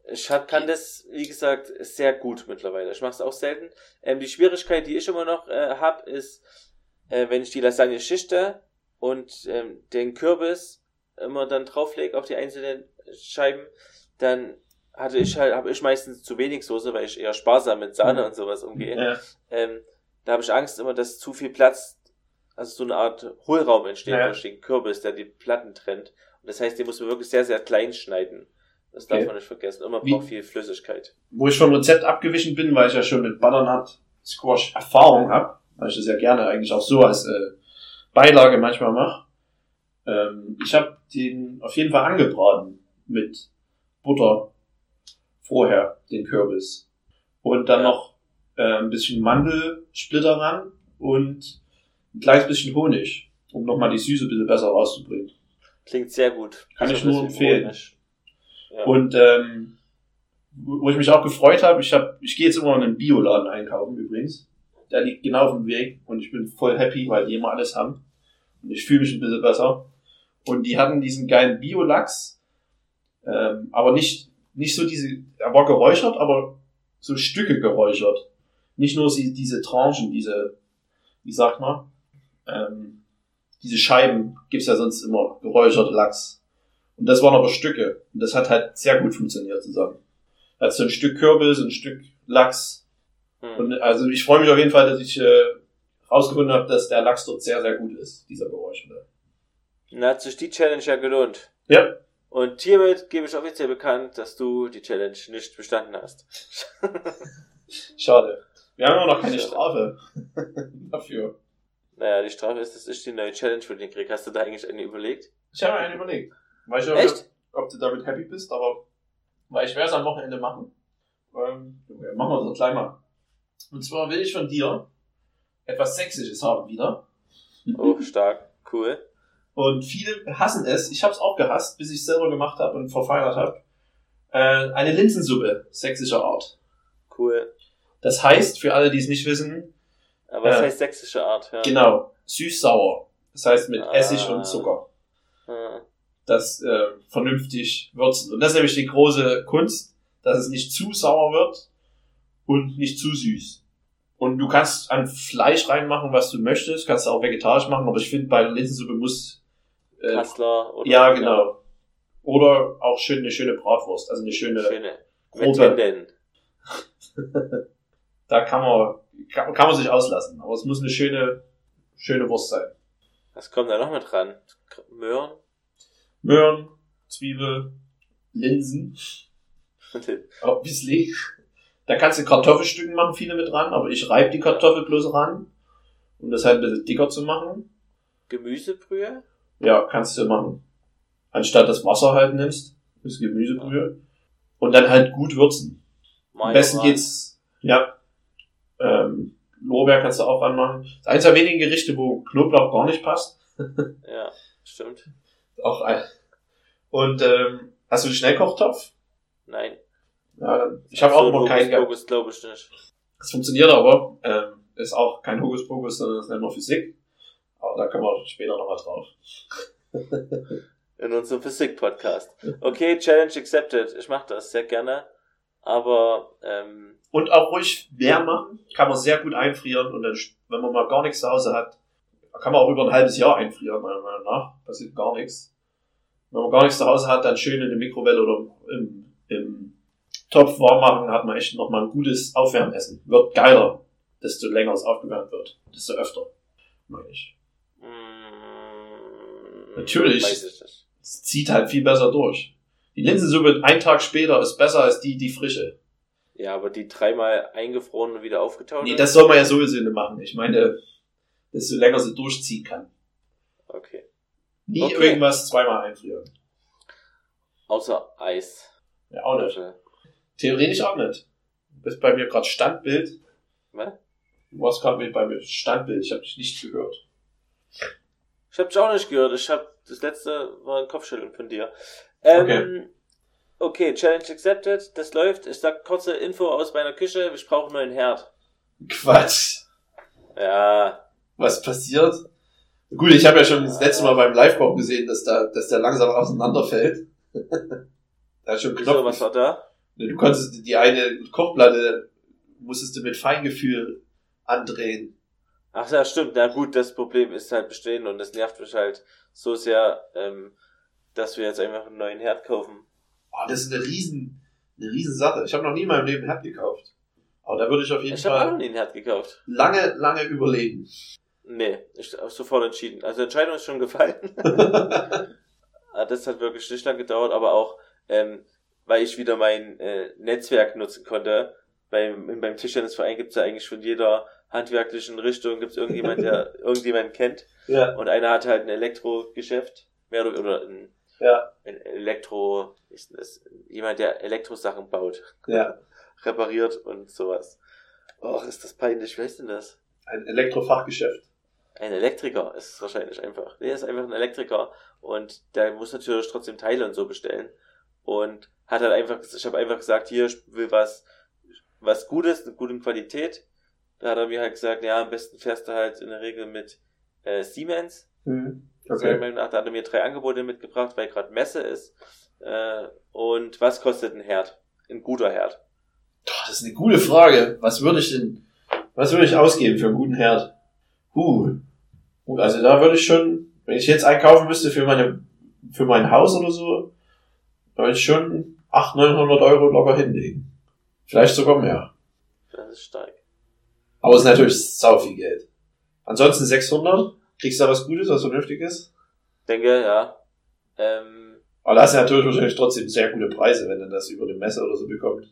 Ich hab, kann das, wie gesagt, sehr gut mittlerweile. Ich mache es auch selten. Ähm, die Schwierigkeit, die ich immer noch äh, habe, ist, äh, wenn ich die Lasagne schichte und ähm, den Kürbis immer dann drauflege auf die einzelnen Scheiben, dann hatte ich halt, habe ich meistens zu wenig Soße, weil ich eher sparsam mit Sahne mhm. und sowas umgehe. Ja. Ähm, da habe ich Angst immer, dass zu viel Platz, also so eine Art Hohlraum entsteht ja. durch den Kürbis, der die Platten trennt. Und das heißt, den muss man wirklich sehr, sehr klein schneiden. Das darf okay. man nicht vergessen. Immer braucht viel Flüssigkeit. Wo ich vom Rezept abgewichen bin, weil ich ja schon mit Butternut Squash Erfahrung habe, weil ich das ja gerne eigentlich auch so als äh, Beilage manchmal mache. Ähm, ich habe den auf jeden Fall angebraten mit Butter vorher, den Kürbis. Und dann ja. noch äh, ein bisschen Mandelsplitter ran und ein kleines bisschen Honig, um nochmal die Süße ein bisschen besser rauszubringen. Klingt sehr gut. Kann ich nur empfehlen. Honig. Und ähm, wo ich mich auch gefreut habe, ich habe, ich gehe jetzt immer in einen Bioladen einkaufen übrigens. Der liegt genau auf dem Weg und ich bin voll happy, weil die immer alles haben. Und ich fühle mich ein bisschen besser. Und die hatten diesen geilen Biolachs Ähm, aber nicht, nicht so diese, er war geräuchert, aber so Stücke geräuchert. Nicht nur sie, diese Tranchen, diese, wie sagt man, ähm, diese Scheiben gibt's ja sonst immer, geräucherte Lachs. Und das waren aber Stücke. Und das hat halt sehr gut funktioniert zusammen. Hat so ein Stück Kürbis, ein Stück Lachs. Hm. Und also ich freue mich auf jeden Fall, dass ich äh, rausgefunden habe, dass der Lachs dort sehr, sehr gut ist, dieser geräucherte. Dann hat sich die Challenge ja gelohnt. Ja, Und hiermit gebe ich offiziell bekannt, dass du die Challenge nicht bestanden hast. schade. Wir haben immer noch keine Strafe dafür. Naja, die Strafe ist, das ist die neue Challenge für den Krieg. Hast du da eigentlich eine überlegt? Ich habe mir einen überlegt. Weiß ich auch Echt? nicht, ob du damit happy bist, aber weil ich werde es am Wochenende machen. Ähm, ja, machen wir das gleich mal. Und zwar will ich von dir etwas Sächsisches haben wieder. Oh, stark. Cool. Und viele hassen es. Ich habe es auch gehasst, bis ich es selber gemacht habe und verfeinert habe. Äh, eine Linsensuppe sächsischer Art. Cool. Das heißt, für alle, die es nicht wissen, Aber das Ja. heißt sächsische Art, ja. genau, süß-sauer. Das heißt mit Ah. Essig und Zucker. Ah, Das äh, vernünftig würzen. Und das ist nämlich die große Kunst, dass es nicht zu sauer wird und nicht zu süß. Und du kannst an Fleisch reinmachen, was du möchtest, kannst du auch vegetarisch machen, aber ich finde, bei Linsensuppe muss äh, Kassler oder Ja, genau. Oder auch schön eine schöne Bratwurst, also eine schöne, Schöne. Mit grobe. Da kann man, kann, kann man sich auslassen. Aber es muss eine schöne, schöne Wurst sein. Was kommt da noch mit dran? Möhren? Möhren, Zwiebel, Linsen, obviously. Da kannst du Kartoffelstücken machen, viele mit dran, aber ich reibe die Kartoffel bloß ran, um das halt ein bisschen dicker zu machen. Gemüsebrühe? Ja, kannst du machen. Anstatt das Wasser halt nimmst, das Gemüsebrühe. Und dann halt gut würzen. Am besten Majoran. geht's, ja, ähm, Lorbeer kannst du auch ranmachen. Das ist eins der wenigen Gerichte, wo Knoblauch gar nicht passt. Ja, stimmt. Auch ein. Und ähm, hast du einen Schnellkochtopf? Nein. Ja, dann, ich habe auch immer keinen. Fokus glaube ich nicht. Das funktioniert aber. Ähm, ist auch kein Hokuspokus, sondern ist immer Physik. Aber da kommen wir später nochmal drauf. In unserem Physik-Podcast. Okay, Challenge accepted. Ich mache das sehr gerne. Aber, ähm, Und auch ruhig mehr machen. Kann man sehr gut einfrieren. Und dann, wenn man mal gar nichts zu Hause hat, kann man auch über ein halbes Jahr einfrieren, meiner Meinung nach. Passiert gar nichts. Wenn man gar nichts zu Hause hat, dann schön in der Mikrowelle oder im, im Topf warm machen, hat man echt nochmal ein gutes Aufwärmessen. Wird geiler, desto länger es aufgewärmt wird. Desto öfter, meine ich. Natürlich. Es zieht halt viel besser durch. Die Linsensuppe einen Tag später ist besser als die, die frische. Ja, aber die dreimal eingefroren und wieder aufgetaut? Nee, das soll man ja sowieso nicht machen. Ich meine, desto länger sie durchziehen kann. Okay. Nie Okay. irgendwas zweimal einfrieren. Außer Eis. Ja, auch nicht. Okay. Theoretisch auch nicht. Du bist bei mir gerade Standbild. Was? Du warst gerade bei mir Standbild. Ich habe dich nicht gehört. Ich hab dich auch nicht gehört. Ich hab, das letzte war ein Kopfschütteln von dir. Ähm, okay. Challenge accepted. Das läuft. Ich sag kurze Info aus meiner Küche. Ich brauche einen neuen Herd. Quatsch. Ja. Was passiert? Gut, ich habe ja schon das letzte Mal beim Live-Kochen gesehen, dass, da, dass der langsam auseinanderfällt. da hat schon Knopf. was war da? Du konntest die eine Kochplatte musstest du mit Feingefühl andrehen. Ach ja, stimmt. Na gut, das Problem ist halt bestehen und das nervt mich halt so sehr, ähm, dass wir jetzt einfach einen neuen Herd kaufen. Oh, das ist eine riesen, eine riesen Sache. Ich habe noch nie in meinem Leben einen Herd gekauft. Aber da würde ich auf jeden Ich habe auch noch Fall nie einen Herd gekauft. lange, lange überlegen. Nee, ich hab sofort entschieden. Also Entscheidung ist schon gefallen. Ah, Das hat wirklich nicht lang gedauert, aber auch, ähm, weil ich wieder mein äh, Netzwerk nutzen konnte. Beim, beim Tischtennisverein gibt es ja eigentlich von jeder handwerklichen Richtung gibt's irgendjemand, der irgendjemanden kennt. ja, Und einer hat halt ein Elektrogeschäft, mehr oder, oder ein, ja, ein Elektro, ist das? Jemand, der Elektrosachen baut, ja. repariert und sowas. Och, ist das peinlich, wie heißt denn das? Ein Elektrofachgeschäft. Ein Elektriker ist es wahrscheinlich einfach. Der ist einfach ein Elektriker und der muss natürlich trotzdem Teile und so bestellen. Und hat halt einfach, ich habe einfach gesagt, hier, ich will was, was Gutes, eine gute Qualität. Da hat er mir halt gesagt, ja, am besten fährst du halt in der Regel mit äh, Siemens. Mhm. Meinung nach, da hat er mir drei Angebote mitgebracht, weil gerade Messe ist. Äh, und was kostet ein Herd? Ein guter Herd. Boah, das ist eine gute Frage. Was würde ich denn, was würde ich ausgeben für einen guten Herd? Uh. Gut, also da würde ich schon, wenn ich jetzt einkaufen müsste für meine, für mein Haus oder so, würde ich schon 800, 900 Euro locker hinlegen. Vielleicht sogar mehr. Das ist stark. Aber es ist natürlich sau viel Geld. Ansonsten 600. Kriegst du da was Gutes, was Vernünftiges? Denke, ja. Ähm, Aber da hast du natürlich wahrscheinlich trotzdem sehr gute Preise, wenn du das über eine Messe oder so bekommst.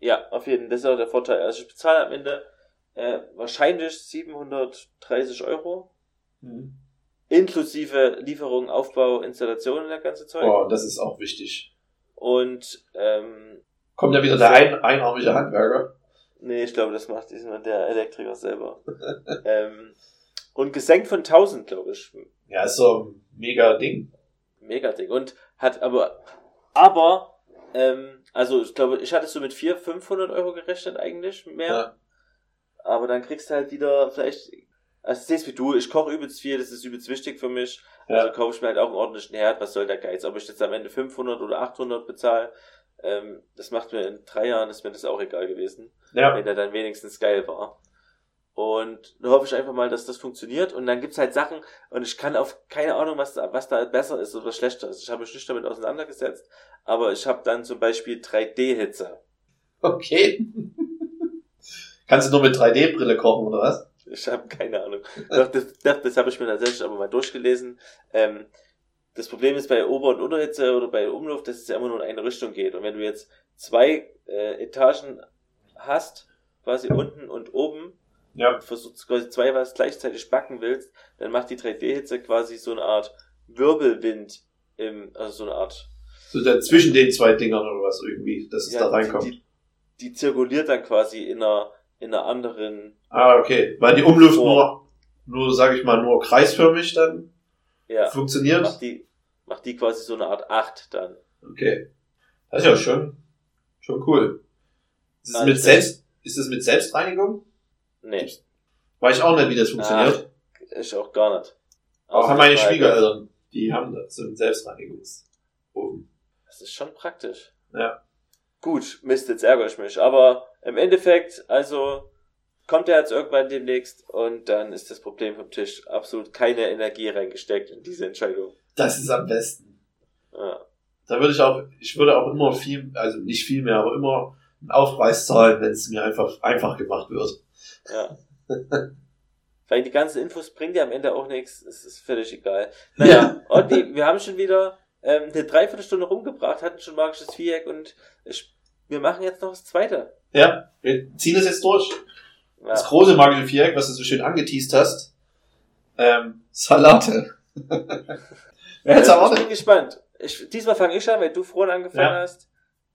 ja, auf jeden Fall. Das ist auch der Vorteil. Also ich bezahle am Ende äh, wahrscheinlich 730 Euro. Inklusive Lieferung, Aufbau, Installation und der ganze Zeug. Oh, das ist auch wichtig. Und ähm, Kommt ja wieder der ein, einarmige Handwerker. Nee, ich glaube, das macht diesmal der Elektriker selber. ähm, und gesenkt von 1000, glaube ich. Ja, ist so ein mega Ding. Mega Ding. Und hat aber, aber, ähm, also ich glaube, ich hatte so mit 400, 500 Euro gerechnet eigentlich mehr. Ja. Aber dann kriegst du halt wieder vielleicht, also siehst wie du, ich koche übelst viel, das ist übelst wichtig für mich. Ja. Also kaufe ich mir halt auch einen ordentlichen Herd, was soll der Geiz? Ob ich jetzt am Ende 500 oder 800 bezahle, ähm, das macht mir in drei Jahren, ist mir das auch egal gewesen, Ja. wenn er dann wenigstens geil war. Und da hoffe ich einfach mal, dass das funktioniert. Und dann gibt's halt Sachen, und ich kann auf keine Ahnung, was da, was da besser ist oder schlechter ist. Ich habe mich nicht damit auseinandergesetzt, aber ich habe dann zum Beispiel 3D-Hitze. Okay. Kannst du nur mit 3D-Brille kochen, oder was? Ich habe keine Ahnung. Doch, das, das, das habe ich mir tatsächlich aber mal durchgelesen. Ähm, das Problem ist bei Ober- und Unterhitze oder bei Umluft, dass es ja immer nur in eine Richtung geht. Und wenn du jetzt zwei äh, Etagen hast, quasi unten und oben, Ja. und versuchst quasi zwei was gleichzeitig backen willst, dann macht die 3D-Hitze quasi so eine Art Wirbelwind, im, also so eine Art So der, zwischen den zwei Dingern oder was irgendwie, dass es ja, da reinkommt. Die, die, die zirkuliert dann quasi in einer, in einer anderen, ah, okay. Weil die Umluft nur, nur, sag ich mal, nur kreisförmig dann ja, funktioniert. macht die, macht die quasi so eine Art Acht dann. Okay. Das ist ja schon, schon cool. Ist es Nein, mit das- Selbst, ist es mit Selbstreinigung? Nee. Weiß ich auch nicht, wie das funktioniert. Ich auch gar nicht. auch Außer meine das Schwiegereltern. Die haben das, so einen Selbstreinigungsofen. Das ist schon praktisch. Ja. Gut, Mist, jetzt ärgere ich mich. Aber im Endeffekt, also kommt er jetzt irgendwann demnächst und dann ist das Problem vom Tisch. Absolut keine Energie reingesteckt in diese Entscheidung. Das ist am besten. Ja. Da würde ich auch, ich würde auch immer viel, also nicht viel mehr, aber immer einen Aufpreis zahlen, wenn es mir einfach, einfach gemacht wird. Ja. Weil die ganzen Infos bringen dir am Ende auch nichts. Es ist völlig egal. Naja, Otti, wir haben schon wieder ähm, eine Dreiviertelstunde rumgebracht, hatten schon magisches Viereck und ich, wir machen jetzt noch das zweite. Ja, wir ziehen das jetzt durch. Ja. Das große magische Viereck, was du so schön angeteased hast. Ähm, Salate. Wer hätte ich erwartet? bin gespannt. Ich, diesmal fange ich an, weil du vorhin angefangen Ja. hast.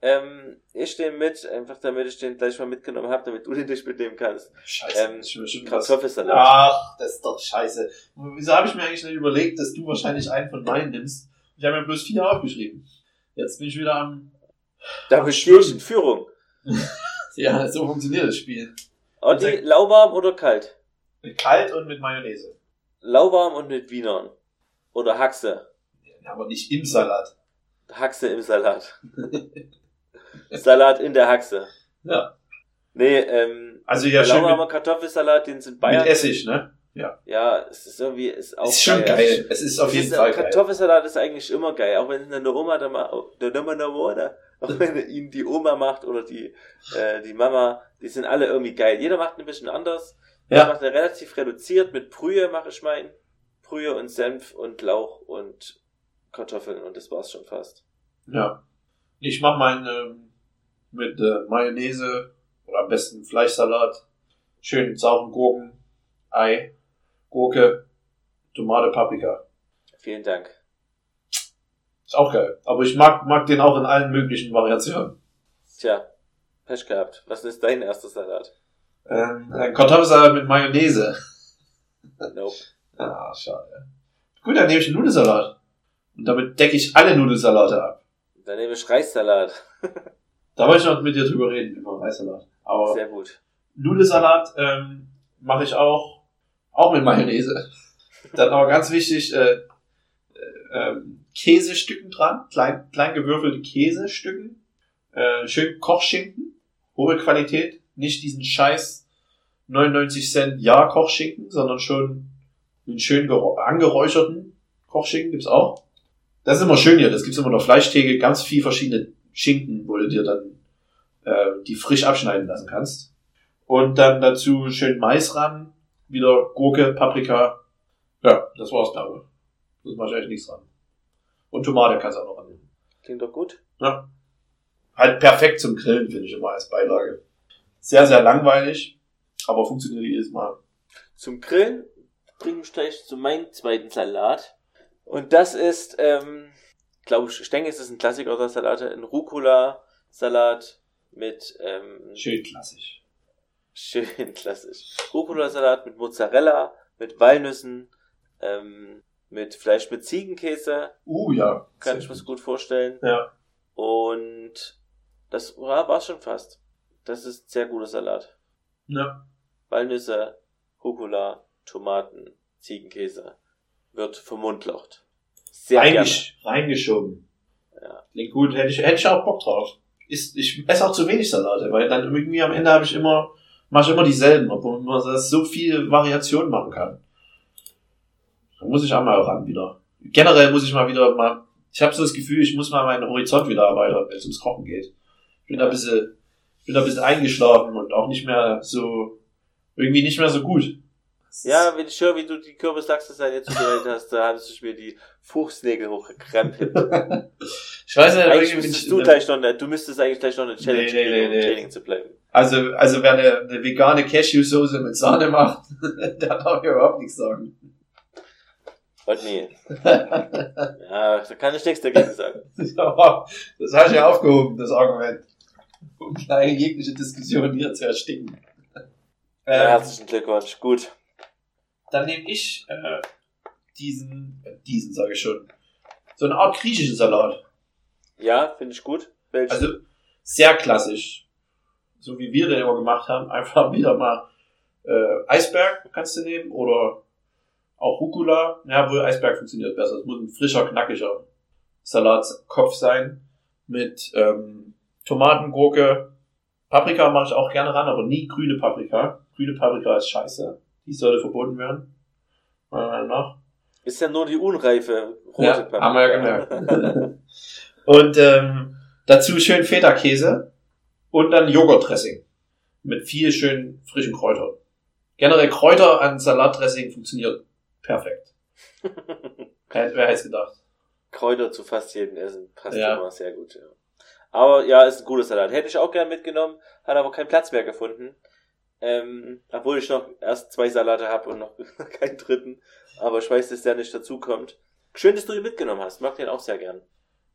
Ähm, ich stehe mit, einfach damit ich den gleich mal mitgenommen habe, damit du den nicht mitnehmen kannst. Scheiße, Ähm, schon. Kartoffelsalat. Ach, das ist doch scheiße. Wieso habe ich mir eigentlich nicht überlegt, dass du wahrscheinlich einen von meinen nimmst? Ich habe mir bloß vier aufgeschrieben. Jetzt bin ich wieder am... Ach, stehe ich in Führung. Ja, so funktioniert das Spiel. Otti, lauwarm oder kalt? Mit kalt und mit Mayonnaise. Lauwarm und mit Wienern. Oder Haxe. Ja, aber nicht im Salat. Haxe im Salat. Salat in der Haxe. Ja. Nee, ähm, Also ja, lauwarmer mit, Kartoffelsalat, den sind Bayern. mit Essig, ne? Ja, es ist irgendwie, ist auch ist schon geil. Es ist auf jeden Dieser Fall geil. Kartoffelsalat ist eigentlich immer geil, auch wenn eine Oma da mal, der Oma eine Oma, auch wenn ihn die Oma macht oder die, äh, die Mama, die sind alle irgendwie geil. Jeder macht ein bisschen anders. Ja. Ich mache den relativ reduziert, mit Brühe mache ich meinen. Brühe und Senf und Lauch und Kartoffeln und das war's schon fast. Ja. Ich mache meinen ähm, mit äh, Mayonnaise oder am besten Fleischsalat. Schön sauren Gurken, Ei, Gurke, Tomate, Paprika. Vielen Dank. Ist auch geil. Aber ich mag, mag den auch in allen möglichen Variationen. Tja, Pech gehabt. Was ist dein erster Salat? Ähm, ein Kartoffelsalat mit Mayonnaise. Nope. Ah, schade. Gut, dann nehme ich einen Nudelsalat. Und damit decke ich alle Nudelsalate ab. Dann nehme ich Reissalat. Da wollte ich noch mit dir drüber reden, über Reissalat. Aber Sehr gut. Nudelsalat ähm, mache ich auch, auch mit Mayonnaise. Dann aber ganz wichtig, äh, äh, ähm, Käsestücken dran, klein, klein gewürfelte Käsestücken, äh, schön Kochschinken, hohe Qualität, nicht diesen scheiß 99 Cent Jahr Kochschinken, sondern schon einen schön angeräucherten Kochschinken gibt's auch. Das ist immer schön hier, das gibt's immer der Fleischtheke, ganz viel verschiedene Schinken, du dir dann äh, die frisch abschneiden lassen kannst. Und dann dazu schön Mais ran, wieder Gurke, Paprika. Ja, das war's, glaube ich. Das mache ich eigentlich nichts dran. Und Tomate kannst du auch noch annehmen. Klingt doch gut. Ja. Halt perfekt zum Grillen, finde ich immer als Beilage. Sehr, sehr langweilig, aber funktioniert jedes Mal. Zum Grillen bringen wir gleich zu meinem zweiten Salat. Und das ist, ähm, glaube ich, ich denke, es ist ein Klassiker der Salate, ein Rucola-Salat mit, ähm, Schön klassisch. Schön klassisch. Rucola-Salat mit Mozzarella, mit Walnüssen, ähm, mit Fleisch mit Ziegenkäse. Uh, ja. Kann ich mir gut vorstellen. Ja. Und das war, war schon fast. Das ist sehr guter Salat. Ja. Walnüsse, Rucola, Tomaten, Ziegenkäse. Wird vermundlocht. Sehr Reingesch reingeschoben. Ja. Klingt gut, hätte ich, hätte ich auch Bock drauf. Ist, ich esse auch zu wenig Salate, weil dann irgendwie am Ende habe ich immer, mache ich immer dieselben, obwohl man das so viele Variationen machen kann. Da muss ich auch mal ran wieder. Generell muss ich mal wieder mal, ich habe so das Gefühl, ich muss mal meinen Horizont wieder erweitern, wenn es ums Kochen geht. Ich bin da ein bisschen, bin da ein bisschen eingeschlafen und auch nicht mehr so, irgendwie nicht mehr so gut. Ja, wenn ich höre, wie du die Kürbislachse jetzt zubereitet hast, da hattest du mir die Fuchsnägel hochgekrempelt. ich weiß nicht, eigentlich müsstest du gleich noch, eine, du müsstest eigentlich gleich noch eine Challenge Nee, nee, geben, um nee, nee. Training zu bleiben. Also, also wer eine, eine vegane Cashew-Soße mit Sahne macht, der darf mir überhaupt nichts sagen. Und nee. ja, da kann ich nichts dagegen sagen. Ja, das habe ich ja aufgehoben, das Argument. Um kleine jegliche Diskussion hier zu ersticken. Ja, Ähm, herzlichen Glückwunsch. Gut. dann nehme ich äh, diesen, äh, diesen sage ich schon, so eine Art griechischen Salat. Ja, finde ich gut. Welchen? Also sehr klassisch. So wie wir den immer gemacht haben. Einfach wieder mal äh, Eisberg kannst du nehmen oder auch Rucola. Ja, wohl Eisberg funktioniert besser. Es muss ein frischer, knackiger Salatkopf sein. Mit ähm, Tomaten, Gurke, Paprika mache ich auch gerne ran, aber nie grüne Paprika. Grüne Paprika ist scheiße. Die sollte verboten werden. Meiner Meinung nach. Ist ja nur die unreife rote Ja, Paprika. haben wir ja gemerkt. Und ähm, dazu schön Feta-Käse und dann Joghurtdressing mit viel schön frischen Kräutern. Generell Kräuter an Salatdressing funktioniert perfekt. Wer hätte es gedacht? Kräuter zu fast jedem Essen. Passt Ja. immer sehr gut, ja. Aber ja, ist ein guter Salat. Hätte ich auch gern mitgenommen, hat aber keinen Platz mehr gefunden. Ähm, obwohl ich noch erst zwei Salate habe und noch keinen dritten. Aber ich weiß, dass der nicht dazukommt. Schön, dass du ihn mitgenommen hast. Mag den auch sehr gern.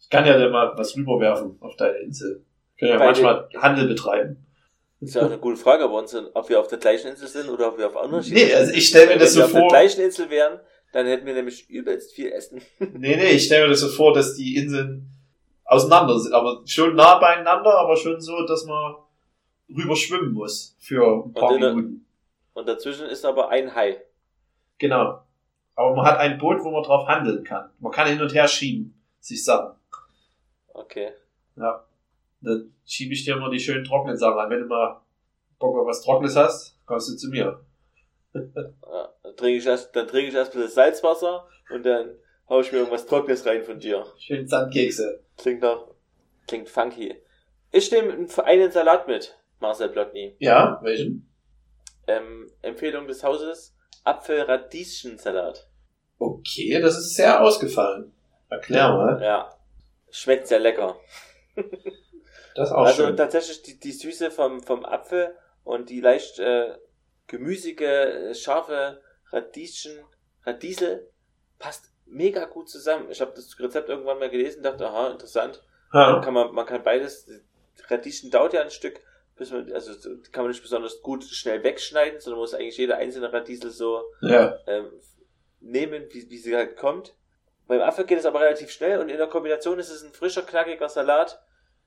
Ich kann ja dann mal was rüberwerfen auf deine Insel. Wir können ja manchmal Handel betreiben. Ist ja auch eine gute Frage bei uns, ob wir auf der gleichen Insel sind oder ob wir auf unterschiedlichen Nee, also ich stelle mir Wenn das wir so auf der vor. gleichen Insel wären, dann hätten wir nämlich übelst viel Essen. Nee, nee, ich stelle mir das so vor, dass die Inseln auseinander sind, aber schon nah beieinander, aber schon so, dass man rüber schwimmen muss für ein paar Und Minuten. Und dazwischen ist aber ein Hai. Genau. Aber man hat ein Boot, wo man drauf handeln kann. Man kann hin und her schieben, sich Sachen. Okay. Ja. Dann schiebe ich dir immer die schönen trockenen Sachen an. Wenn du mal Bock auf was Trockenes hast, kommst du zu mir. Ja, dann trinke ich erst, dann trinke ich erst ein bisschen Salzwasser und dann hau ich mir irgendwas Trockenes rein von dir. Schön Sandkekse. Klingt doch, klingt funky. Ich nehme einen Salat mit, Marcel Plotny. Ja, welchen? Ähm, Empfehlung des Hauses, Apfel-Radieschensalat. Okay, das ist sehr ausgefallen. Erklär mal. Ja, schmeckt sehr lecker. Das auch also schön. tatsächlich die, die Süße vom, vom Apfel und die leicht äh, gemüsige, äh, scharfe Radieschen, Radiesel passt mega gut zusammen. Ich habe das Rezept irgendwann mal gelesen, dachte, aha, interessant. Dann Ja. kann man, man kann beides, Radieschen dauert ja ein Stück, bis man, also so kann man nicht besonders gut schnell wegschneiden, sondern muss eigentlich jede einzelne Radiesel so ja. ähm, nehmen, wie, wie sie halt kommt. Beim Apfel geht es aber relativ schnell und in der Kombination ist es ein frischer, knackiger Salat.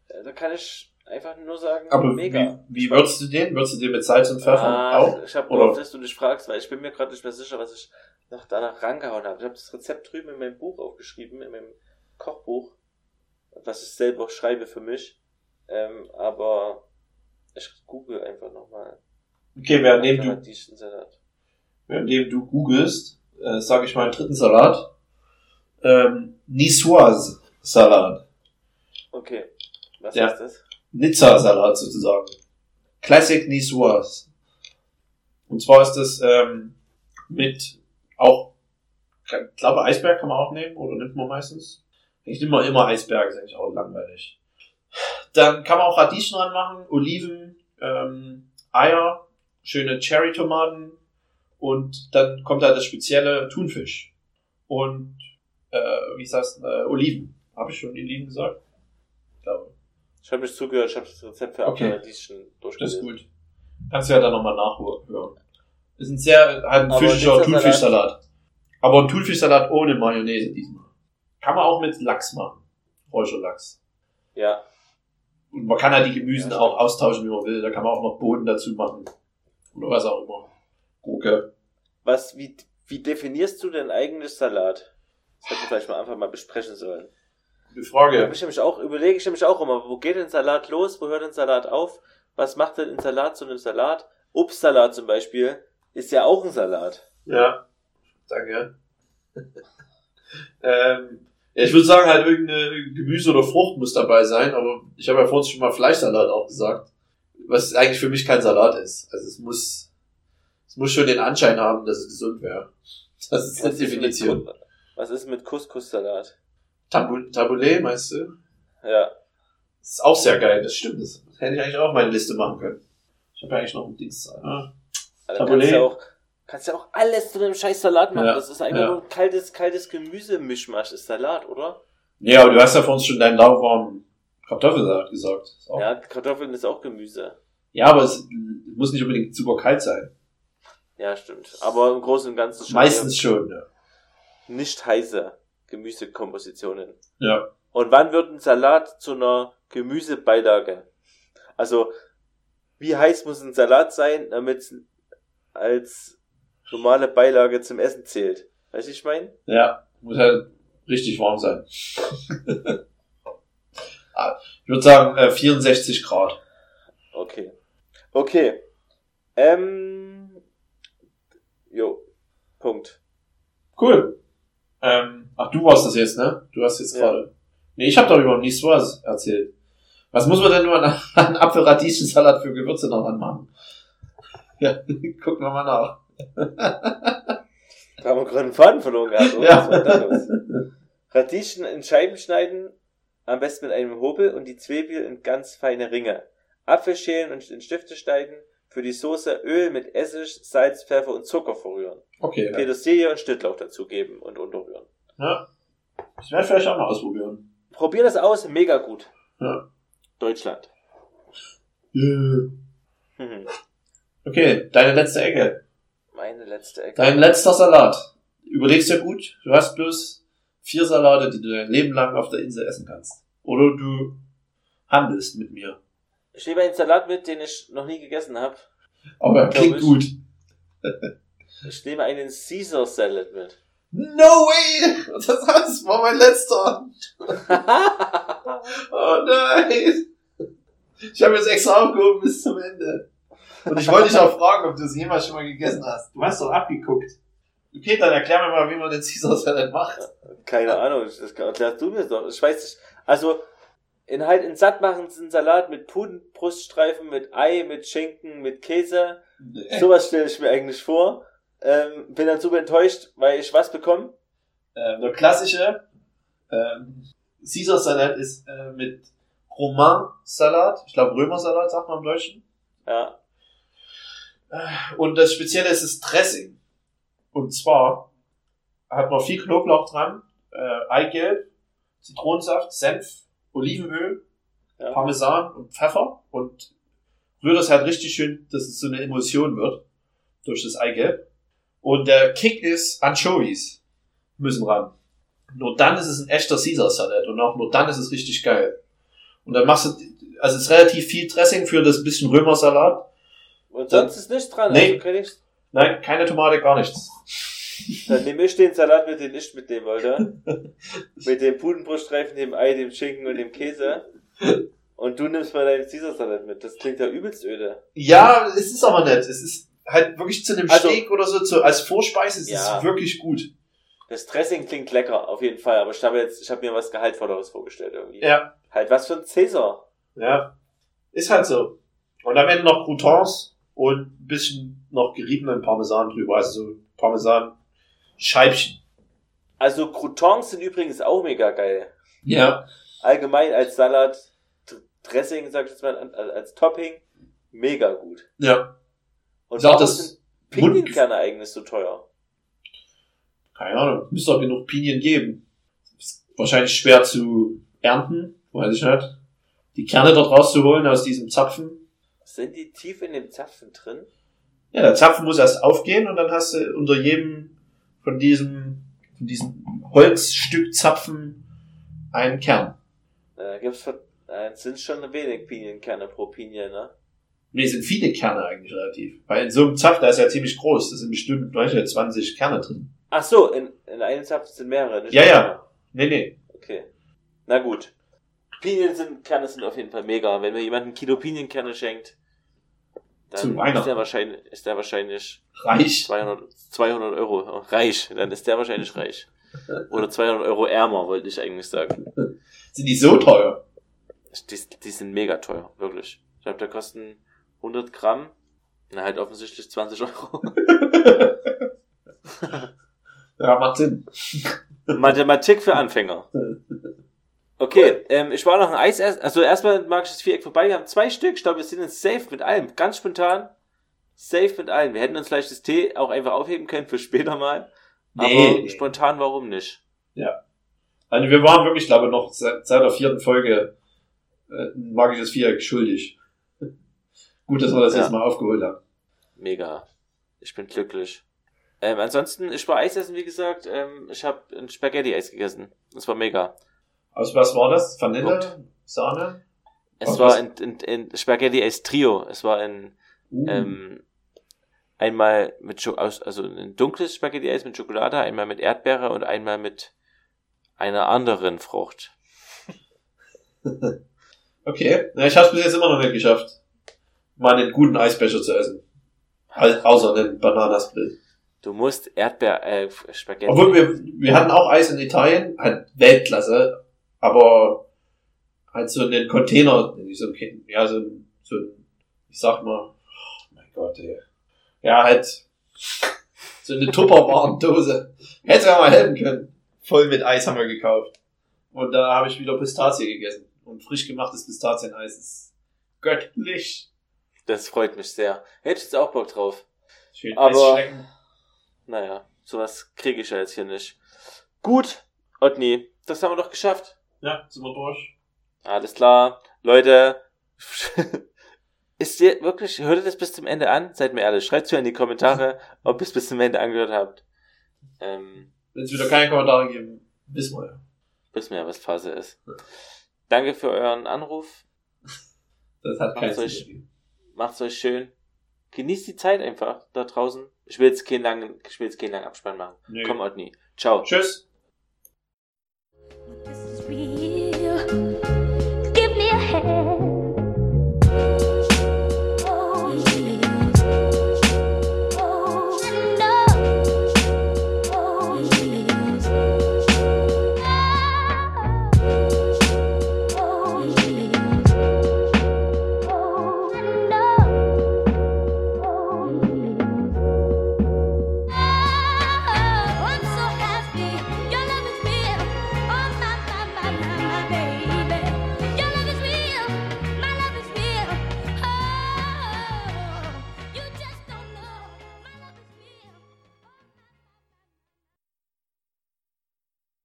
Äh, Da kann ich einfach nur sagen, Aber mega. wie, wie würzt du den? Würzt du den mit Salz und Pfeffer Ah, auch? ich habe gehofft, dass du dich fragst, weil ich bin mir gerade nicht mehr sicher, was ich noch danach rangehauen habe. Ich habe das Rezept drüben in meinem Buch aufgeschrieben, in meinem Kochbuch, was ich selber schreibe für mich. Ähm, aber ich google einfach nochmal. Okay, währenddem du, währenddem du googelst, äh, sage ich meinen dritten Salat. Ähm, Niçoise Salat. Okay. Was Ja. ist das? Nizza-Salat sozusagen. Classic Niçoise. Und zwar ist das ähm, mit auch, ich glaube Eisberg kann man auch nehmen, oder nimmt man meistens? Ich nehme mal immer Eisberg, ist eigentlich auch langweilig. Dann kann man auch Radieschen ranmachen, Oliven, ähm, Eier, schöne Cherry-Tomaten und dann kommt da das spezielle Thunfisch. Und, äh, wie sagst du, äh, Oliven. Habe ich schon Oliven gesagt? Ich glaube. Ich habe nicht zugehört, ich habe das Rezept für Okay. Apfelradieschen Das ist durchgelesen. gut. Kannst du ja dann nochmal nachhören. Ist ein sehr, halt ein Aber Nizza-Salat- Thunfischsalat. Aber ein Thunfischsalat ohne Mayonnaise diesmal. Kann man auch mit Lachs machen. Räucherlachs. Ja, Und man kann ja die Gemüsen Ja, auch austauschen, wie man will. Da kann man auch noch Boden dazu machen. Oder was auch immer. Gurke. Was, wie, wie definierst du denn eigentlich Salat? Das hätten wir vielleicht mal einfach mal besprechen sollen. Da Frage. hab ich nämlich auch, überlege ich nämlich auch immer, wo geht denn Salat los? Wo hört denn Salat auf? Was macht denn ein Salat zu einem Salat? Obstsalat zum Beispiel ist ja auch ein Salat. Ja. Danke. ähm, ja, ich würde sagen, halt irgendeine Gemüse oder Frucht muss dabei sein, aber ich habe ja vorhin schon mal Fleischsalat auch gesagt, was eigentlich für mich kein Salat ist. Also es muss, es muss schon den Anschein haben, dass es gesund wäre. Das ist mit Definition. Ku- Was ist mit Couscous-Salat? Tabu Taboulet, meinst du? Ja. Das ist auch sehr geil, das stimmt. Das hätte ich eigentlich auch auf meine Liste machen können. Ich habe ja eigentlich noch ein Dings. Ah. Also Taboulet. kannst ja auch, kannst ja auch alles zu einem scheiß Salat machen. Ja, Das ist einfach ja. nur ein kaltes, kaltes Gemüsemischmasch, ist Salat, oder? Nee, aber du hast ja vor uns schon deinen lauwarmen Kartoffelsalat gesagt. Ja, Kartoffeln ist auch Gemüse. Ja, aber es muss nicht unbedingt super kalt sein. Ja, stimmt. Aber im Großen und Ganzen schon Meistens schon, ja. nicht heiße Gemüsekompositionen. Ja. Und wann wird ein Salat zu einer Gemüsebeilage? Also, wie heiß muss ein Salat sein, damit es als normale Beilage zum Essen zählt? Weißt du, ich meine? Ja, muss halt richtig warm sein. Ich würde sagen äh, 64 Grad. Okay. Okay. Ähm. Jo. Punkt. Cool. Ähm, ach, du warst das jetzt, ne? Du hast jetzt Ja. gerade. Nee, ich habe doch über nichts was erzählt. Was muss man denn nur an, an Apfelradieschensalat für Gewürze noch anmachen? Ja, gucken wir mal nach. Da haben wir gerade einen Faden verloren gehabt, oder? Was war da los? Radieschen in Scheiben schneiden, am besten mit einem Hobel und die Zwiebel in ganz feine Ringe. Apfel schälen und in Stifte schneiden. Für die Soße Öl mit Essig, Salz, Pfeffer und Zucker verrühren. Okay. Ja. Petersilie und Schnittlauch dazugeben und unterrühren. ja. Ich werde vielleicht auch mal ausprobieren. Probier das aus, mega gut. Ja. Deutschland. Yeah. Mhm. Okay, deine letzte Ecke. Meine letzte Ecke. Dein letzter Salat. Überlegst dir gut. Du hast bloß vier Salate, die du dein Leben lang auf der Insel essen kannst. Oder du handelst mit mir. Ich nehme einen Salat mit, den ich noch nie gegessen habe. Aber Glaub klingt ich. gut. Ich nehme einen Caesar Salad mit. No way! Das, das war mein letzter. Oh nein! Ich habe jetzt extra aufgehoben bis zum Ende. Und ich wollte dich auch fragen, ob du es jemals schon mal gegessen hast. Du hast doch abgeguckt. Okay, dann erklär mir mal, wie man den Caesar Salad macht. Keine Ahnung, das erklärst du mir doch. Ich weiß nicht. Also, in halt in satt machen einen Salat mit Pudenbruststreifen, mit Ei, mit Schinken, mit Käse. Nee. Sowas stelle ich mir eigentlich vor. Ähm, bin dann super enttäuscht, weil ich was bekomme. Ähm, der klassische ähm, Caesar Salat ist äh, mit Romain Salat. Ich glaube Römersalat sagt man im Deutschen. Ja. Und das Spezielle ist das Dressing. Und zwar hat man viel Knoblauch dran, äh, Eigelb, Zitronensaft, Senf, Olivenöl, ja. Parmesan und Pfeffer und rührt das halt richtig schön, dass es so eine Emulsion wird durch das Eigelb. Und der Kick ist Anchovies müssen ran. Nur dann ist es ein echter Caesar Salat und auch nur dann ist es richtig geil. Und dann machst du, also es ist relativ viel Dressing für das bisschen Römersalat. Und sonst ist nichts dran. Nee. Also Nein, keine Tomate, gar nichts. Dann nehme ich den Salat mit, den ich mitnehmen wollte. mit dem Pudenbruststreifen, dem Ei, dem Schinken und dem Käse. Und du nimmst mal deinen Caesar-Salat mit. Das klingt ja übelst öde. Ja, es ist aber nett. Es ist halt wirklich zu einem Also- Steak oder so, zu, als Vorspeise ist Ja. es wirklich gut. Das Dressing klingt lecker, auf jeden Fall. Aber ich habe jetzt, ich habe mir was Gehaltvolleres vorgestellt irgendwie. Ja. Halt was für ein Caesar. Ja. Ist halt so. Und am Ende noch Croutons und ein bisschen noch geriebenen Parmesan drüber. Also so Parmesan-Scheibchen. Also Croutons sind übrigens auch mega geil. Ja. Allgemein als Salat, Dressing, sag ich jetzt mal, als Topping, mega gut. Ja. Und auch warum das sind Pinienkerne eigentlich so teuer? Keine Ahnung. Müsste doch genug Pinien geben. Ist wahrscheinlich schwer zu ernten. Weiß ich nicht. Die Kerne dort rauszuholen aus diesem Zapfen. Sind die tief in dem Zapfen drin? Ja, der Zapfen muss erst aufgehen und dann hast du unter jedem von diesem, von diesem Holzstück Zapfen einen Kern. Da gibt's äh, sind schon wenig Pinienkerne pro Pinie, ne? Nee, es sind viele Kerne eigentlich relativ. Weil in so einem Zapf, da ist ja ziemlich groß. Da sind bestimmt, weiß ich nicht, 20 Kerne drin. Ach so, in, in einem Zapfen sind mehrere, nicht Ja, ja. Nee, nee. Okay. Na gut. Pinien sind, Kerne sind auf jeden Fall mega. Wenn mir jemand ein Kilo Pinienkerne schenkt, Zu dann Weihnachten. ist der wahrscheinlich, ist der wahrscheinlich Reich. 200, 200 Euro reich. Dann ist der wahrscheinlich reich. Oder 200 Euro ärmer, wollte ich eigentlich sagen. Sind die so teuer? Die, die sind mega teuer, wirklich. Ich glaube, da kosten 100 Gramm, na halt offensichtlich 20 Euro. Ja, macht Sinn. Mathematik für Anfänger. Okay, ähm, ich war noch ein Eis essen. Also erstmal mag ich das Viereck vorbei. Wir haben zwei Stück. Ich glaube, wir sind jetzt safe mit allem. Ganz spontan. Safe mit allem. Wir hätten uns vielleicht das Tee auch einfach aufheben können für später mal. Aber Nee. spontan, warum nicht? Also wir waren wirklich, glaube ich, noch seit, der vierten Folge äh, mag ich das Viereck schuldig. Gut, dass wir das Ja. jetzt mal aufgeholt haben. Mega. Ich bin glücklich. Ähm, ansonsten, ich war Eis essen, wie gesagt. Ähm, ich habe ein Spaghetti-Eis gegessen. Das war mega. Aus was war das? Vanille? Punkt. Sahne? Es Aus war ein, ein, ein Spaghetti-Eis Trio. Es war ein Uh. Ähm, einmal mit Scho also ein dunkles Spaghetti-Eis mit Schokolade, einmal mit Erdbeere und einmal mit einer anderen Frucht. Okay. Na, ich habe es bis jetzt immer noch nicht geschafft, mal einen guten Eisbecher zu essen. Al- Außer einen Bananasplit. Du musst Erdbeer, äh, Spaghetti. Obwohl wir, wir hatten auch Eis in Italien, halt Weltklasse, aber halt so einen Container, so ein, ja, so ein, so ein, ich sag mal, oh mein Gott, ey. Ja, halt, so eine Tupperwarendose. Hätte ja mal helfen können. Voll mit Eis haben wir gekauft. Und da habe ich wieder Pistazie gegessen. Und frisch gemachtes Pistazieneis ist göttlich. Das freut mich sehr. Hätte ich jetzt auch Bock drauf. Schön Aber-. Naja, sowas kriege ich ja jetzt hier nicht. Gut, Otni, das haben wir doch geschafft. Ja, sind wir durch. Alles klar. Leute, ist ihr wirklich, hört ihr das bis zum Ende an? Seid mir ehrlich, schreibt mir in die Kommentare, ob ihr es bis zum Ende angehört habt. Ähm, Wenn es wieder keine Kommentare geben, wissen wir ja. wissen wir ja, was Phase ist. Danke für euren Anruf. Das hat keinen Macht's Sinn euch- gegeben. Macht's euch schön. Genießt die Zeit einfach da draußen. Ich will jetzt keinen langen, ich will jetzt keinen langen Abspann machen. Nö. Komm, Otni. Ciao. Tschüss.